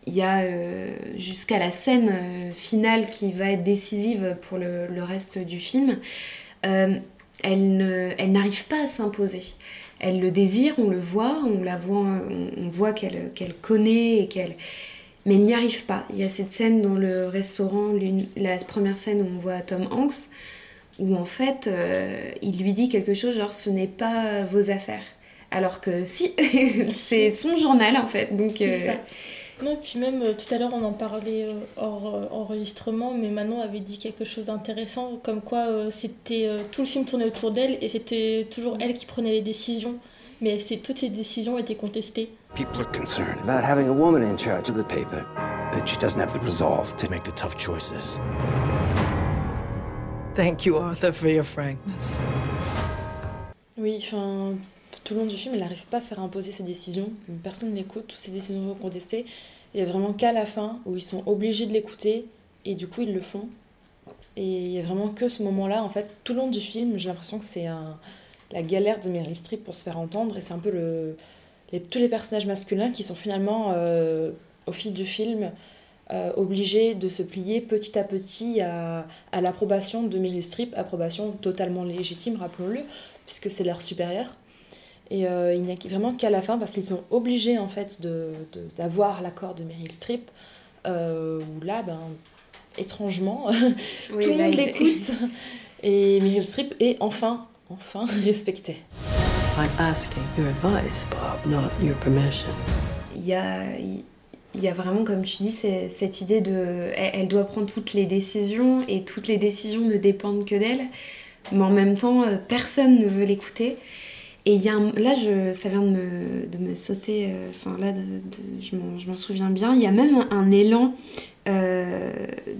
il y a euh, jusqu'à la scène euh, finale qui va être décisive pour le, le reste du film. euh, elle ne- elle n'arrive pas à s'imposer. Elle le désire, on le voit, on la voit, on, on voit qu'elle qu'elle connaît et qu'elle, mais elle n'y arrive pas. Il y a cette scène dans le restaurant, l'une- la première scène où on voit Tom Hanks, où en fait, il lui dit quelque chose genre ce n'est pas vos affaires. Alors que si, (laughs) c'est son journal en fait. Donc C'est ça. Non, et puis même euh, tout à l'heure on en parlait euh, hors euh, enregistrement, mais Manon avait dit quelque chose d'intéressant, comme quoi c'était tout le film tournait autour d'elle et c'était toujours elle qui prenait les décisions, mais c'est toutes ces décisions étaient contestées. People are concerned about having a woman in charge of the paper, that she doesn't have the resolve to make the tough choices. Thank you, Arthur, for your frankness. Oui, enfin, tout le long du film, elle n'arrive pas à faire imposer ses décisions. Personne ne l'écoute, toutes ses décisions sont contestées. Il y a vraiment qu'à la fin où ils sont obligés de l'écouter et du coup ils le font. Et il y a vraiment que ce moment-là, en fait, tout le long du film, j'ai l'impression que c'est la galère de Meryl Streep pour se faire entendre et c'est un peu tous les personnages masculins qui sont finalement, euh, au fil du film, euh, obligés de se plier petit à petit à, à l'approbation de Meryl Streep, approbation totalement légitime, rappelons-le, puisque c'est leur supérieur. Et euh, il n'y a vraiment qu'à la fin, parce qu'ils sont obligés en fait de- de- d'avoir l'accord de Meryl Streep, euh, où là, ben, étrangement, (laughs) Oui, tout le monde l'écoute. Et Meryl Streep est enfin, enfin (laughs) respectée. I'm asking your advice, Bob, not your permission. il y a, il y a vraiment, comme tu dis, cette idée de. Elle, elle doit prendre toutes les décisions et toutes les décisions ne dépendent que d'elle. Mais en même temps, euh, personne ne veut l'écouter. Et il y a un- là, ça vient de me, de me sauter, euh, enfin là, je m'en- souviens bien. Il y a même un élan euh,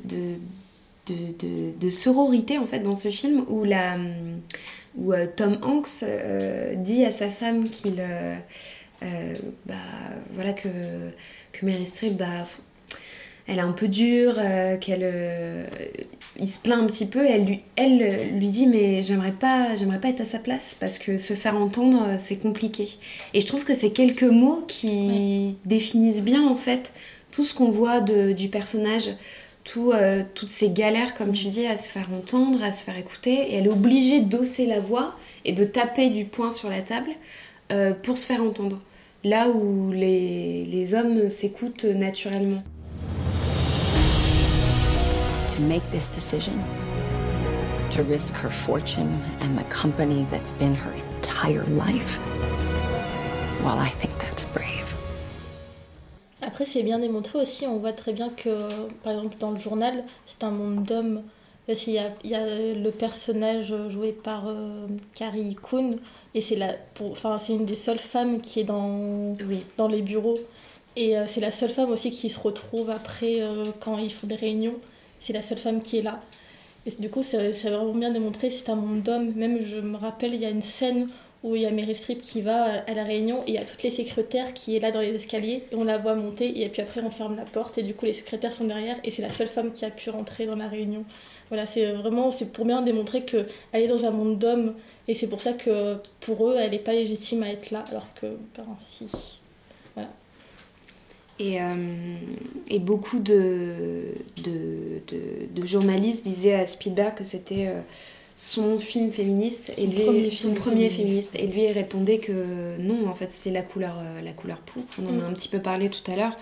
de, sororité en fait dans ce film où, la, où euh, Tom Hanks dit à sa femme qu'il. bah, voilà que, que Meryl Streep, bah, elle est un peu dure, qu'elle, il se plaint un petit peu, et elle lui, elle euh, lui dit mais j'aimerais pas, j'aimerais pas être à sa place parce que se faire entendre euh, c'est compliqué. Et je trouve que c'est quelques mots qui définissent bien en fait tout ce qu'on voit de, du personnage. Tout, euh, toutes ces galères, comme tu dis, à se faire entendre, à se faire écouter, et elle est obligée d'osser la voix et de taper du poing sur la table euh, pour se faire entendre. Là où les, les hommes s'écoutent naturellement. To make this decision, to risk her fortune and the company that's been her entire life. Well, I think that's brave. Après, c'est bien démontré aussi, on voit très bien que, par exemple, dans le journal, c'est un monde d'hommes Parce qu'il y a, il y a le personnage joué par euh, Carrie Coon, et c'est la, pour, enfin, c'est une des seules femmes qui est dans, dans les bureaux. Et euh, c'est la seule femme aussi qui se retrouve après euh, quand ils font des réunions. C'est la seule femme qui est là. Et du coup, c'est vraiment bien démontré, c'est un monde d'hommes. Même, je me rappelle, il y a une scène où il y a Meryl Streep qui va à la réunion et il y a toutes les secrétaires qui est là dans les escaliers et on la voit monter et puis après on ferme la porte et du coup les secrétaires sont derrière et c'est la seule femme qui a pu rentrer dans la réunion. Voilà, c'est vraiment, c'est pour bien démontrer qu'elle est dans un monde d'hommes et c'est pour ça que pour eux, elle n'est pas légitime à être là alors que, ben si. Et, euh, et beaucoup de, de, de- de journalistes disaient à Spielberg que c'était euh, son film féministe Son et lui premier son premier féministe. féministe. Et lui il répondait que non, en fait c'était la couleur, euh, la couleur pourpre. On en a Mm. un petit peu parlé tout à l'heure.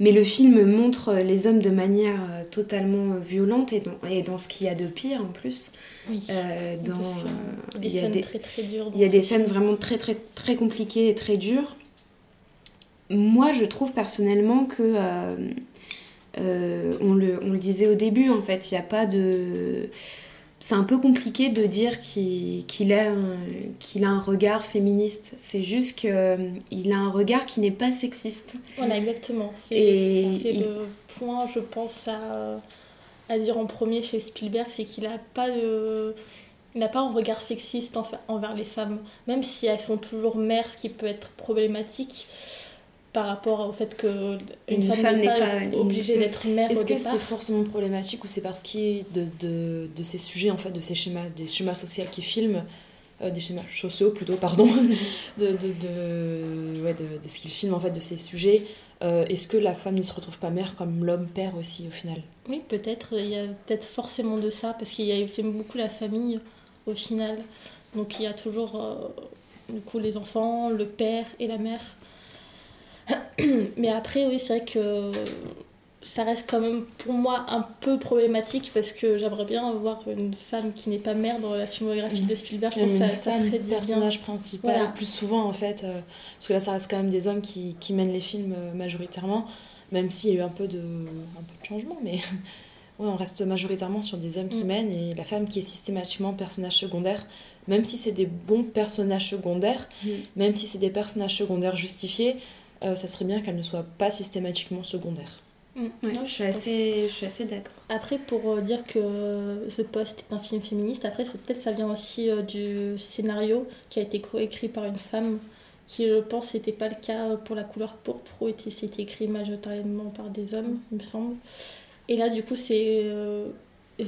Mais le film montre les hommes de manière totalement violente et dans, et dans ce qu'il y a de pire en plus. Oui. Euh, dans, il y a des- très très dures. il y a des scènes vraiment très très très compliquées et très dures. Moi, je trouve personnellement que euh, euh, on, le, on le disait au début, en fait, il n'y a pas de. C'est un peu compliqué de dire qu'il a, a un regard féministe. C'est juste qu'il a un regard qui n'est pas sexiste. Voilà, exactement. C'est il- le point, je pense, à, à dire en premier chez Spielberg, c'est qu'il n'a pas de... Il n'a pas un regard sexiste envers les femmes, même si elles sont toujours mères, ce qui peut être problématique par rapport au fait que une, femme, n'est pas, obligée d'être mère Est-ce que c'est forcément problématique ou c'est parce qu'il y a de, de, de ces sujets, en fait, de ces schémas, des schémas sociaux qui filment, euh, des schémas sociaux plutôt, pardon, (laughs) de, de, ouais, de, de ce qu'ils filment, en fait, de ces sujets, euh, est-ce que la femme ne se retrouve pas mère comme l'homme père aussi, au final? Oui, peut-être. Il y a peut-être forcément de ça, parce qu'il y a fait beaucoup la famille au final. Donc il y a toujours euh, du coup les enfants, le père et la mère. (clears throat) Mais après, oui, c'est vrai que ça reste quand même pour moi un peu problématique parce que j'aimerais bien avoir une femme qui n'est pas mère dans la filmographie de Spielberg. Je pense une ça, ça femme ferait du bien. personnage principal, Voilà. plus souvent en fait, euh, parce que là ça reste quand même des hommes qui, qui mènent les films euh, majoritairement, même s'il y a eu un peu de, un peu de changement, mais (laughs) ouais, on reste majoritairement sur des hommes qui Mm. mènent et la femme qui est systématiquement personnage secondaire, même si c'est des bons personnages secondaires, Mm. même si c'est des personnages secondaires justifiés, euh, ça serait bien qu'elle ne soit pas systématiquement secondaire. Mm. Ouais, Non, je suis assez, je suis assez d'accord. Après, pour euh, dire que The Post est un film féministe, après, c'est peut-être ça vient aussi euh, du scénario qui a été coécrit par une femme, qui, je pense, n'était pas le cas pour La couleur pourpre, où était- c'était écrit majoritairement par des hommes, il me semble. Et là, du coup, c'est euh,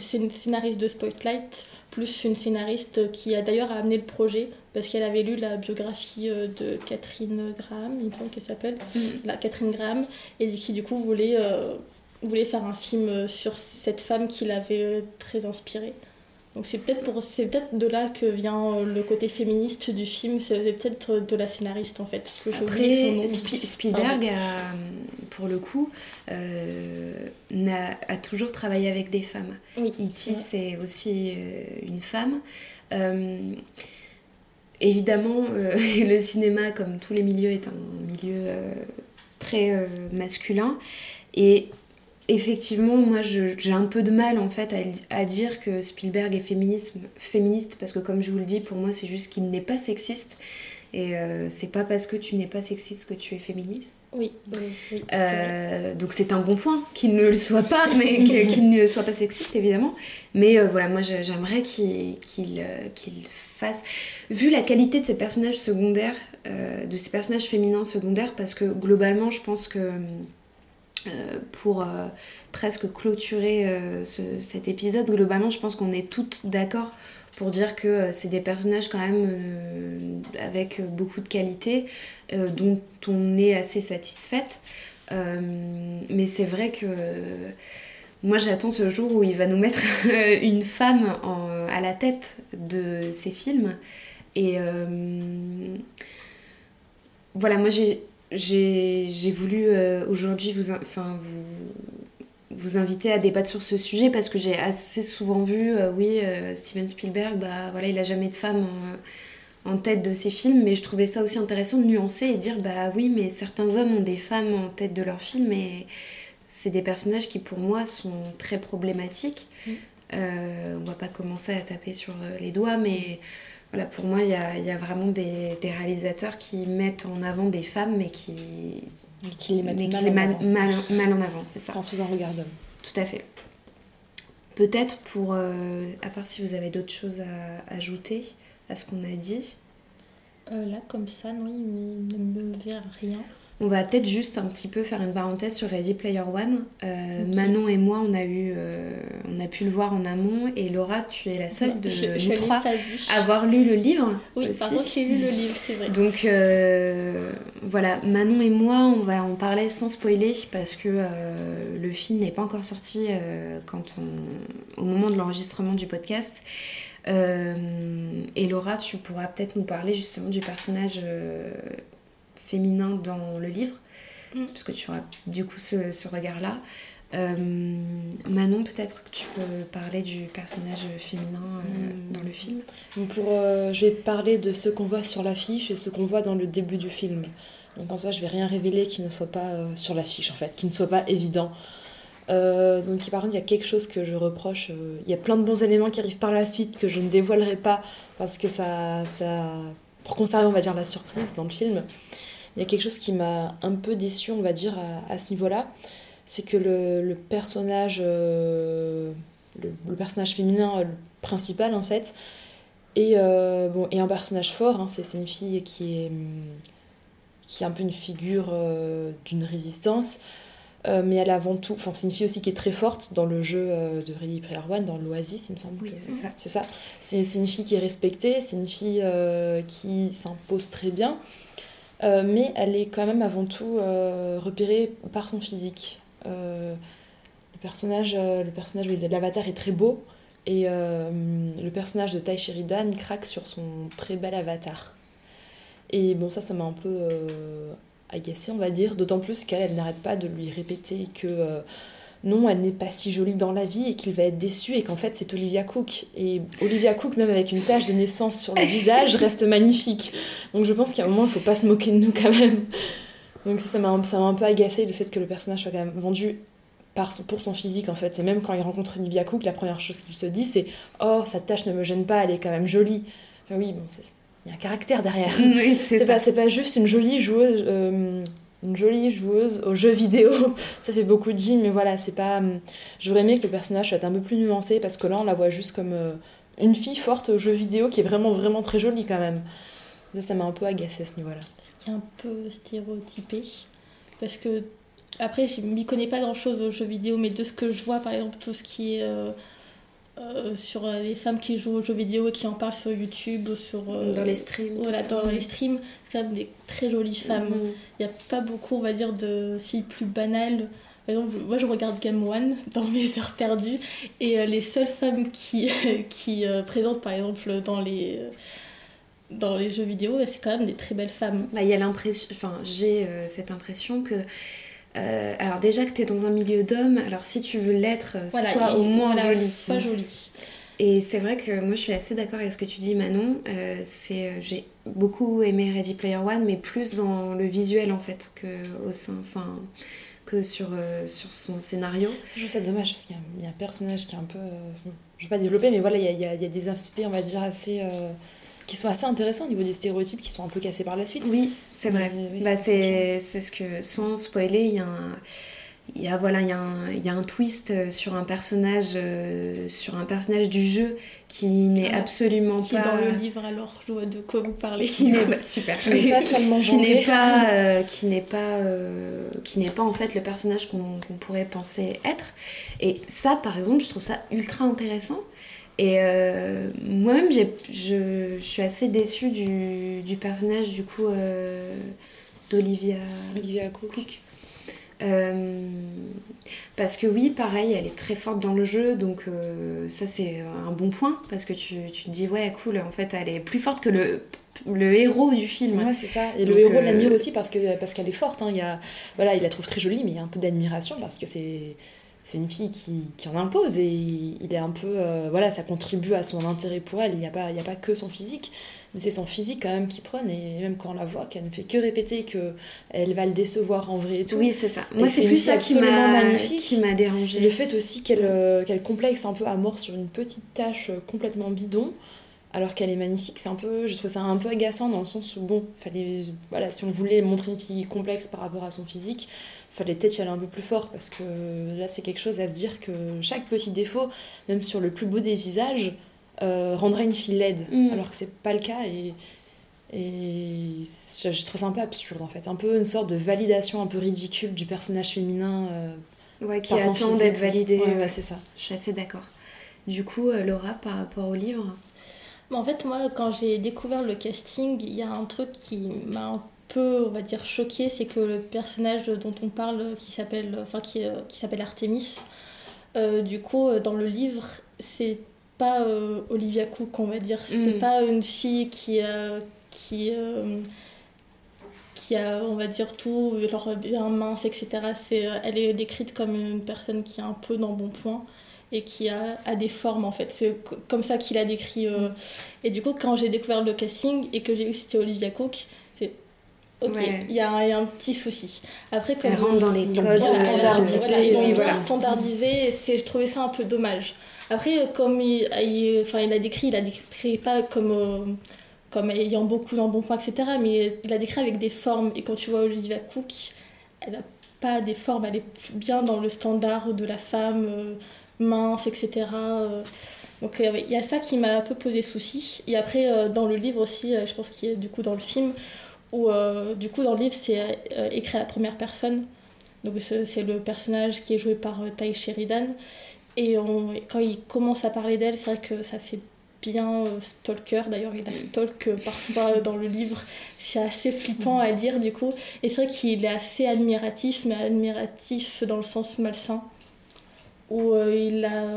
c'est une scénariste de Spotlight, plus une scénariste qui a d'ailleurs amené le projet, parce qu'elle avait lu la biographie euh, de Catherine Graham, il me semble qu'elle s'appelle, la Catherine Graham, et qui du coup voulait, euh, voulait faire un film euh, sur cette femme qui l'avait très inspirée. Donc c'est peut-être pour c'est peut-être de là que vient euh, le côté féministe du film, c'est peut-être de la scénariste en fait. Que j'oublie son nom. Après, Spi- Spielberg, a, pour le coup, euh, a toujours travaillé avec des femmes. Oui, E.T. c'est aussi euh, une femme. Euh, évidemment, euh, (laughs) le cinéma, comme tous les milieux, est un milieu euh, très euh, masculin. Et effectivement, moi, j'ai un peu de mal, en fait, à, à dire que Spielberg est féminisme, féministe, parce que, comme je vous le dis, pour moi, c'est juste qu'il n'est pas sexiste. Et euh, c'est pas parce que tu n'es pas sexiste que tu es féministe. Oui, oui, oui, c'est vrai. Euh, donc c'est un bon point qu'il ne le soit pas, mais (laughs) qu'il ne soit pas sexiste évidemment. Mais euh, voilà, moi j'ai- j'aimerais qu'il fasse, vu la qualité de ces personnages secondaires, de ces personnages féminins secondaires, parce que globalement je pense que euh, pour euh, presque clôturer euh, ce- cet épisode, globalement je pense qu'on est toutes d'accord pour dire que euh, c'est des personnages quand même euh, avec beaucoup de qualité, euh, dont on est assez satisfaite. Euh, mais c'est vrai que euh, moi j'attends ce jour où il va nous mettre (laughs) une femme à la tête de ces films. Et euh, voilà, moi j'ai, j'ai, j'ai voulu euh, aujourd'hui vous, in- enfin, vous, vous inviter à débattre sur ce sujet parce que j'ai assez souvent vu, euh, oui, euh, Steven Spielberg, bah voilà, il a jamais de femme en, en tête de ses films, mais je trouvais ça aussi intéressant de nuancer et dire, bah oui, mais certains hommes ont des femmes en tête de leurs films et c'est des personnages qui pour moi sont très problématiques. Mm. On va pas commencer à taper sur les doigts, mais voilà, pour moi, il y a, il y a vraiment des, des réalisateurs qui mettent en avant des femmes, mais qui, qui les mettent mais qui mal les en mal, avant. mal- mal en avant, c'est ça. Enfin, sous un regard d'homme. Tout à fait. Peut-être pour, euh, à part si vous avez d'autres choses à ajouter à ce qu'on a dit, Euh, là, comme ça, non, il ne me vient rien. On va peut-être juste un petit peu faire une parenthèse sur Ready Player One. Euh. Manon et moi, on a, eu, euh, on a pu le voir en amont, et Laura, tu es la seule de Je- nous trois à avoir lu le livre. Oui, aussi. par contre, j'ai lu le livre, c'est vrai. Donc euh, voilà, Manon et moi, on va en parler sans spoiler parce que euh, le film n'est pas encore sorti euh, quand on, au moment de l'enregistrement du podcast. Euh, et Laura, tu pourras peut-être nous parler justement du personnage euh, féminin dans le livre, Mm. parce que tu auras du coup ce, ce regard-là. Euh, Manon, peut-être que tu peux parler du personnage féminin euh, Mm. dans le film. Donc pour, euh, je vais parler de ce qu'on voit sur l'affiche et ce qu'on voit dans le début du film. Donc en soi, je vais rien révéler qui ne soit pas sur l'affiche en fait, qui ne soit pas évident. Donc par contre, il y a quelque chose que je reproche. il y a plein de bons éléments qui arrivent par la suite que je ne dévoilerai pas parce que ça, ça, pour conserver, on va dire, la surprise dans le film. Il y a quelque chose qui m'a un peu déçu, on va dire, à, à ce niveau-là. C'est que le, le personnage, euh, le, le personnage féminin euh, le principal en fait, et, euh, bon, un personnage fort, hein, c'est une fille qui est, hum, qui est un peu une figure euh, d'une résistance, mais elle a avant tout, enfin c'est une fille aussi qui est très forte dans le jeu de Player One, dans l'Oasis il me semble. Oui, c'est ça. C'est ça. C'est une fille qui est respectée, c'est une fille qui s'impose très bien, euh, mais elle est quand même avant tout euh, repérée par son physique. Euh, le personnage, le personnage, l'avatar est très beau, et le personnage de Tai Sheridan craque sur son très bel avatar. Et bon, ça, ça m'a un peu agacée, on va dire, d'autant plus qu'elle, elle n'arrête pas de lui répéter que non, elle n'est pas si jolie dans la vie et qu'il va être déçu et qu'en fait, c'est Olivia Cook. Et Olivia Cook, même avec une tache de naissance sur le (laughs) visage, reste magnifique. Donc je pense qu'à un moment, il faut pas se moquer de nous quand même. Donc ça, ça m'a un peu agacé le fait que le personnage soit quand même vendu par son- pour son physique en fait. Et même quand il rencontre Olivia Cook, la première chose qu'il se dit c'est Oh, sa tache ne me gêne pas, elle est quand même jolie. Enfin oui, bon, c'est- il y a un caractère derrière. Oui, c'est c'est ça. pas, c'est pas juste une jolie joueuse. euh, une jolie joueuse aux jeux vidéo, (laughs) ça fait beaucoup de gym, mais voilà, c'est pas. hum, J'aurais aimé que le personnage soit un peu plus nuancé parce que là on la voit juste comme euh, une fille forte aux jeux vidéo qui est vraiment vraiment très jolie quand même. Ça, ça m'a un peu agacé à ce niveau-là. qui est un peu stéréotypé. Parce que, après, je m'y connais pas grand chose aux jeux vidéo, mais de ce que je vois, par exemple, tout ce qui est euh, euh, sur euh, les femmes qui jouent aux jeux vidéo et qui en parlent sur YouTube ou sur. euh, Dans les streams, Voilà, ça, dans les streams, c'est quand même des très jolies femmes. Mhm. Il n'y a pas beaucoup, on va dire, de filles plus banales. Par exemple, moi je regarde Game One (laughs) dans mes heures perdues et euh, les seules femmes qui, (laughs) qui présentent par exemple dans les, dans les jeux vidéo, c'est quand même des très belles femmes. Bah, il y a l'impression, enfin, j'ai euh, cette impression que. Euh, alors, déjà que tu es dans un milieu d'hommes, alors si tu veux l'être, euh, Voilà, sois au moins voilà, jolie. sois jolie. Et c'est vrai que moi je suis assez d'accord avec ce que tu dis, Manon. Euh, c'est, j'ai beaucoup aimé Ready Player One, mais plus dans le visuel en fait que au sein, enfin, que sur, euh, sur son scénario. Je trouve ça dommage parce qu'il y a, il y a un personnage qui est un peu. euh, je vais pas développer, mais voilà, il y y a- il y a des aspects, on va dire, assez. Euh, qui sont assez intéressants au niveau des stéréotypes qui sont un peu cassés par la suite. Oui, c'est vrai. Mais oui, bah, c'est- ce que, sans spoiler, il y a un. Il y, a, voilà, il, y a un, il y a un twist euh, sur un personnage euh, sur un personnage du jeu qui n'est Ah, absolument Qui pas est dans le livre alors, je vois de quoi vous parlez. qui n'est (laughs) super Qui n'est pas (laughs) seulement qui n'est pas euh, qui n'est pas euh, qui n'est pas en fait le personnage qu'on qu'on pourrait penser être et ça par exemple je trouve ça ultra intéressant et euh, moi-même je, je suis assez déçue du, du personnage du coup euh, d'Olivia Olivia Cook. Euh, parce que oui, pareil, elle est très forte dans le jeu, donc ça c'est un bon point, parce que tu, tu te dis, ouais, cool, en fait, elle est plus forte que le, le héros du film. Ouais, c'est ça. Et Donc, le héros l'admire aussi parce que parce qu'elle est forte. hein. Il y a, voilà, il la trouve très jolie, mais il y a un peu d'admiration parce que c'est c'est une fille qui, qui, en impose et il est un peu euh, voilà ça contribue à son intérêt pour elle. Il n'y a pas il y a pas que son physique mais c'est son physique quand même qui prône et même quand on la voit qu'elle ne fait que répéter que elle va le décevoir en vrai et tout. Oui c'est ça. Moi c'est plus ça qui m'a qui m'a dérangé le fait aussi qu'elle euh, qu'elle complexe un peu à mort sur une petite tâche euh, complètement bidon alors qu'elle est magnifique c'est un peu je trouve ça un peu agaçant dans le sens où bon fallait voilà si on voulait montrer une fille complexe par rapport à son physique fallait peut-être y aller un peu plus fort parce que là c'est quelque chose à se dire que chaque petit défaut, même sur le plus beau des visages, euh, rendrait une fille laide, mm. alors que c'est pas le cas et, et je, trouve ça un peu absurde en fait, un peu une sorte de validation un peu ridicule du personnage féminin. Euh, ouais, qui attend d'être validé. Ouais, c'est ça. Je suis assez d'accord. Du coup, euh, Laura, par rapport au livre? En fait, moi, quand j'ai découvert le casting, il y a un truc qui m'a peu, on va dire, choqué, c'est que le personnage dont on parle, qui s'appelle, enfin, qui, euh, qui s'appelle Artemis, euh, du coup, euh, dans le livre, c'est pas Olivia Cook, on va dire. C'est mm. pas une fille qui, qui, qui a, on va dire, tout, genre bien mince, etc. C'est, elle est décrite comme une personne qui est un peu dans bon point et qui a, a, des formes en fait. C'est comme ça qu'il a décrit. Mm. Et du coup, quand j'ai découvert le casting et que j'ai vu que c'était Olivia Cook, Ok, il y, a un petit souci. Après, comme rentre dans les codes standardisés. Voilà, voilà. standardisé, je trouvais ça un peu dommage. Après, comme il, enfin, il a décrit, il a décrit pas comme, euh, comme ayant beaucoup d'embonpoint, etc. Mais il a décrit avec des formes. Et quand tu vois Olivia Cook, elle n'a pas des formes, elle est bien dans le standard de la femme euh, mince, etc. Euh. donc il y a ça qui m'a un peu posé souci. Et après, dans le livre aussi, je pense qu'il y a du coup dans le film, où euh, du coup dans le livre c'est euh, écrit à la première personne. Donc c'est le personnage qui est joué par euh, Ty Sheridan. Et quand il commence à parler d'elle, c'est vrai que ça fait bien stalker. D'ailleurs, il a stalk parfois dans le livre. C'est assez flippant à lire du coup. Et c'est vrai qu'il est assez admiratif, mais admiratif dans le sens malsain. Où il a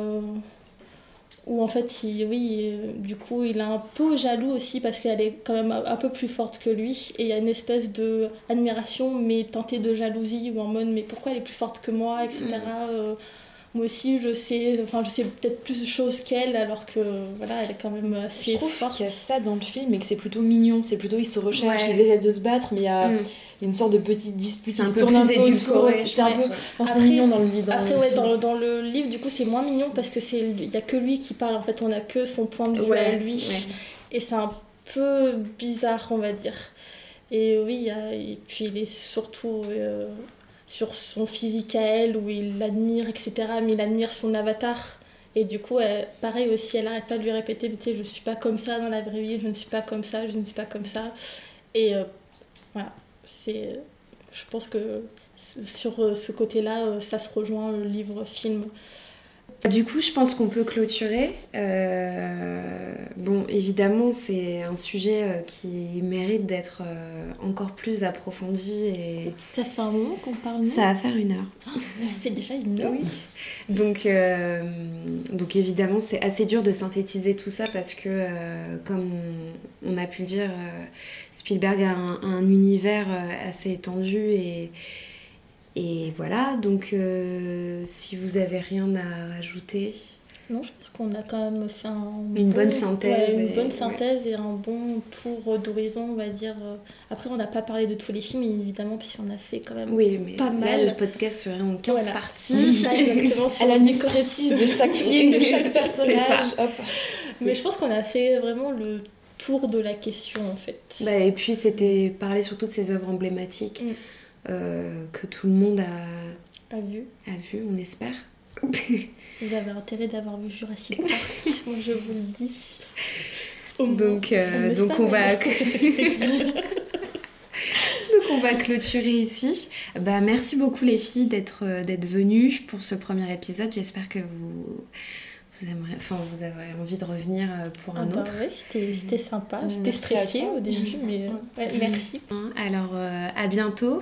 où en fait, il, oui, du coup, il est un peu jaloux aussi parce qu'elle est quand même un peu plus forte que lui. Et il y a une espèce de admiration, mais teintée de jalousie, ou en mode, mais pourquoi elle est plus forte que moi, etc. Mm. Euh, moi aussi, je sais, enfin, je sais peut-être plus de choses qu'elle, alors que, voilà, elle est quand même assez je trouve qu'il y a ça dans le film, et que c'est plutôt mignon. C'est plutôt, ils se recherchent, ils essaient de se battre, mais il y a... Mm une sorte de petite dispute qui se tourne un peu C'est un peu mignon dans le livre. Après, ouais, dans, dans, le livre, du coup, c'est moins mignon parce que c'est il y a que lui qui parle. En fait, on a que son point de vue à lui. Et c'est un peu bizarre, on va dire. Et oui, et puis il est surtout euh, sur son physique à elle, où il l'admire, etc. Mais il admire son avatar. Et du coup, pareil aussi, elle arrête pas de lui répéter, je ne suis pas comme ça dans la vraie vie, je ne suis pas comme ça, je ne suis pas comme ça. Et euh, voilà c'est, je pense que sur euh, ce côté-là, euh, ça se rejoint le livre-film. Du coup, je pense qu'on peut clôturer. Euh, bon, évidemment, c'est un sujet qui mérite d'être encore plus approfondi. Et... Ça fait un moment qu'on parle. Ça va faire une heure. Ah, ça fait déjà une heure. Oui. Donc, donc évidemment, c'est assez dur de synthétiser tout ça parce que, comme on, a pu le dire, Spielberg a un, univers euh, assez étendu et, et voilà. Donc, euh, si vous avez rien à rajouter. Non, je pense qu'on a quand même fait une bonne synthèse. une bonne synthèse et un bon tour d'horizon, on va dire. Après, on n'a pas parlé de tous les films, évidemment, puisqu'on a fait quand même oui, mais pas mal. le podcast serait en 15 parties. (laughs) exactement. (laughs) à la précise de chaque (laughs) film, de chaque personnage. Mais je pense qu'on a fait vraiment le tour de la question en fait. Bah, et puis c'était parler surtout de ces œuvres emblématiques mm. Euh, que tout le monde a... a vu. A vu, on espère. (laughs) vous avez intérêt d'avoir vu Jurassic Park, (laughs) moi je vous le dis. donc, euh, donc on va... (laughs) donc on va clôturer ici. Bah, merci beaucoup les filles d'être d'être venues pour ce premier épisode. J'espère que vous vous, enfin, vous avez envie de revenir euh, pour un ah bah autre. c'était sympa. J'étais stressée au début, mais merci. Alors, euh, à bientôt.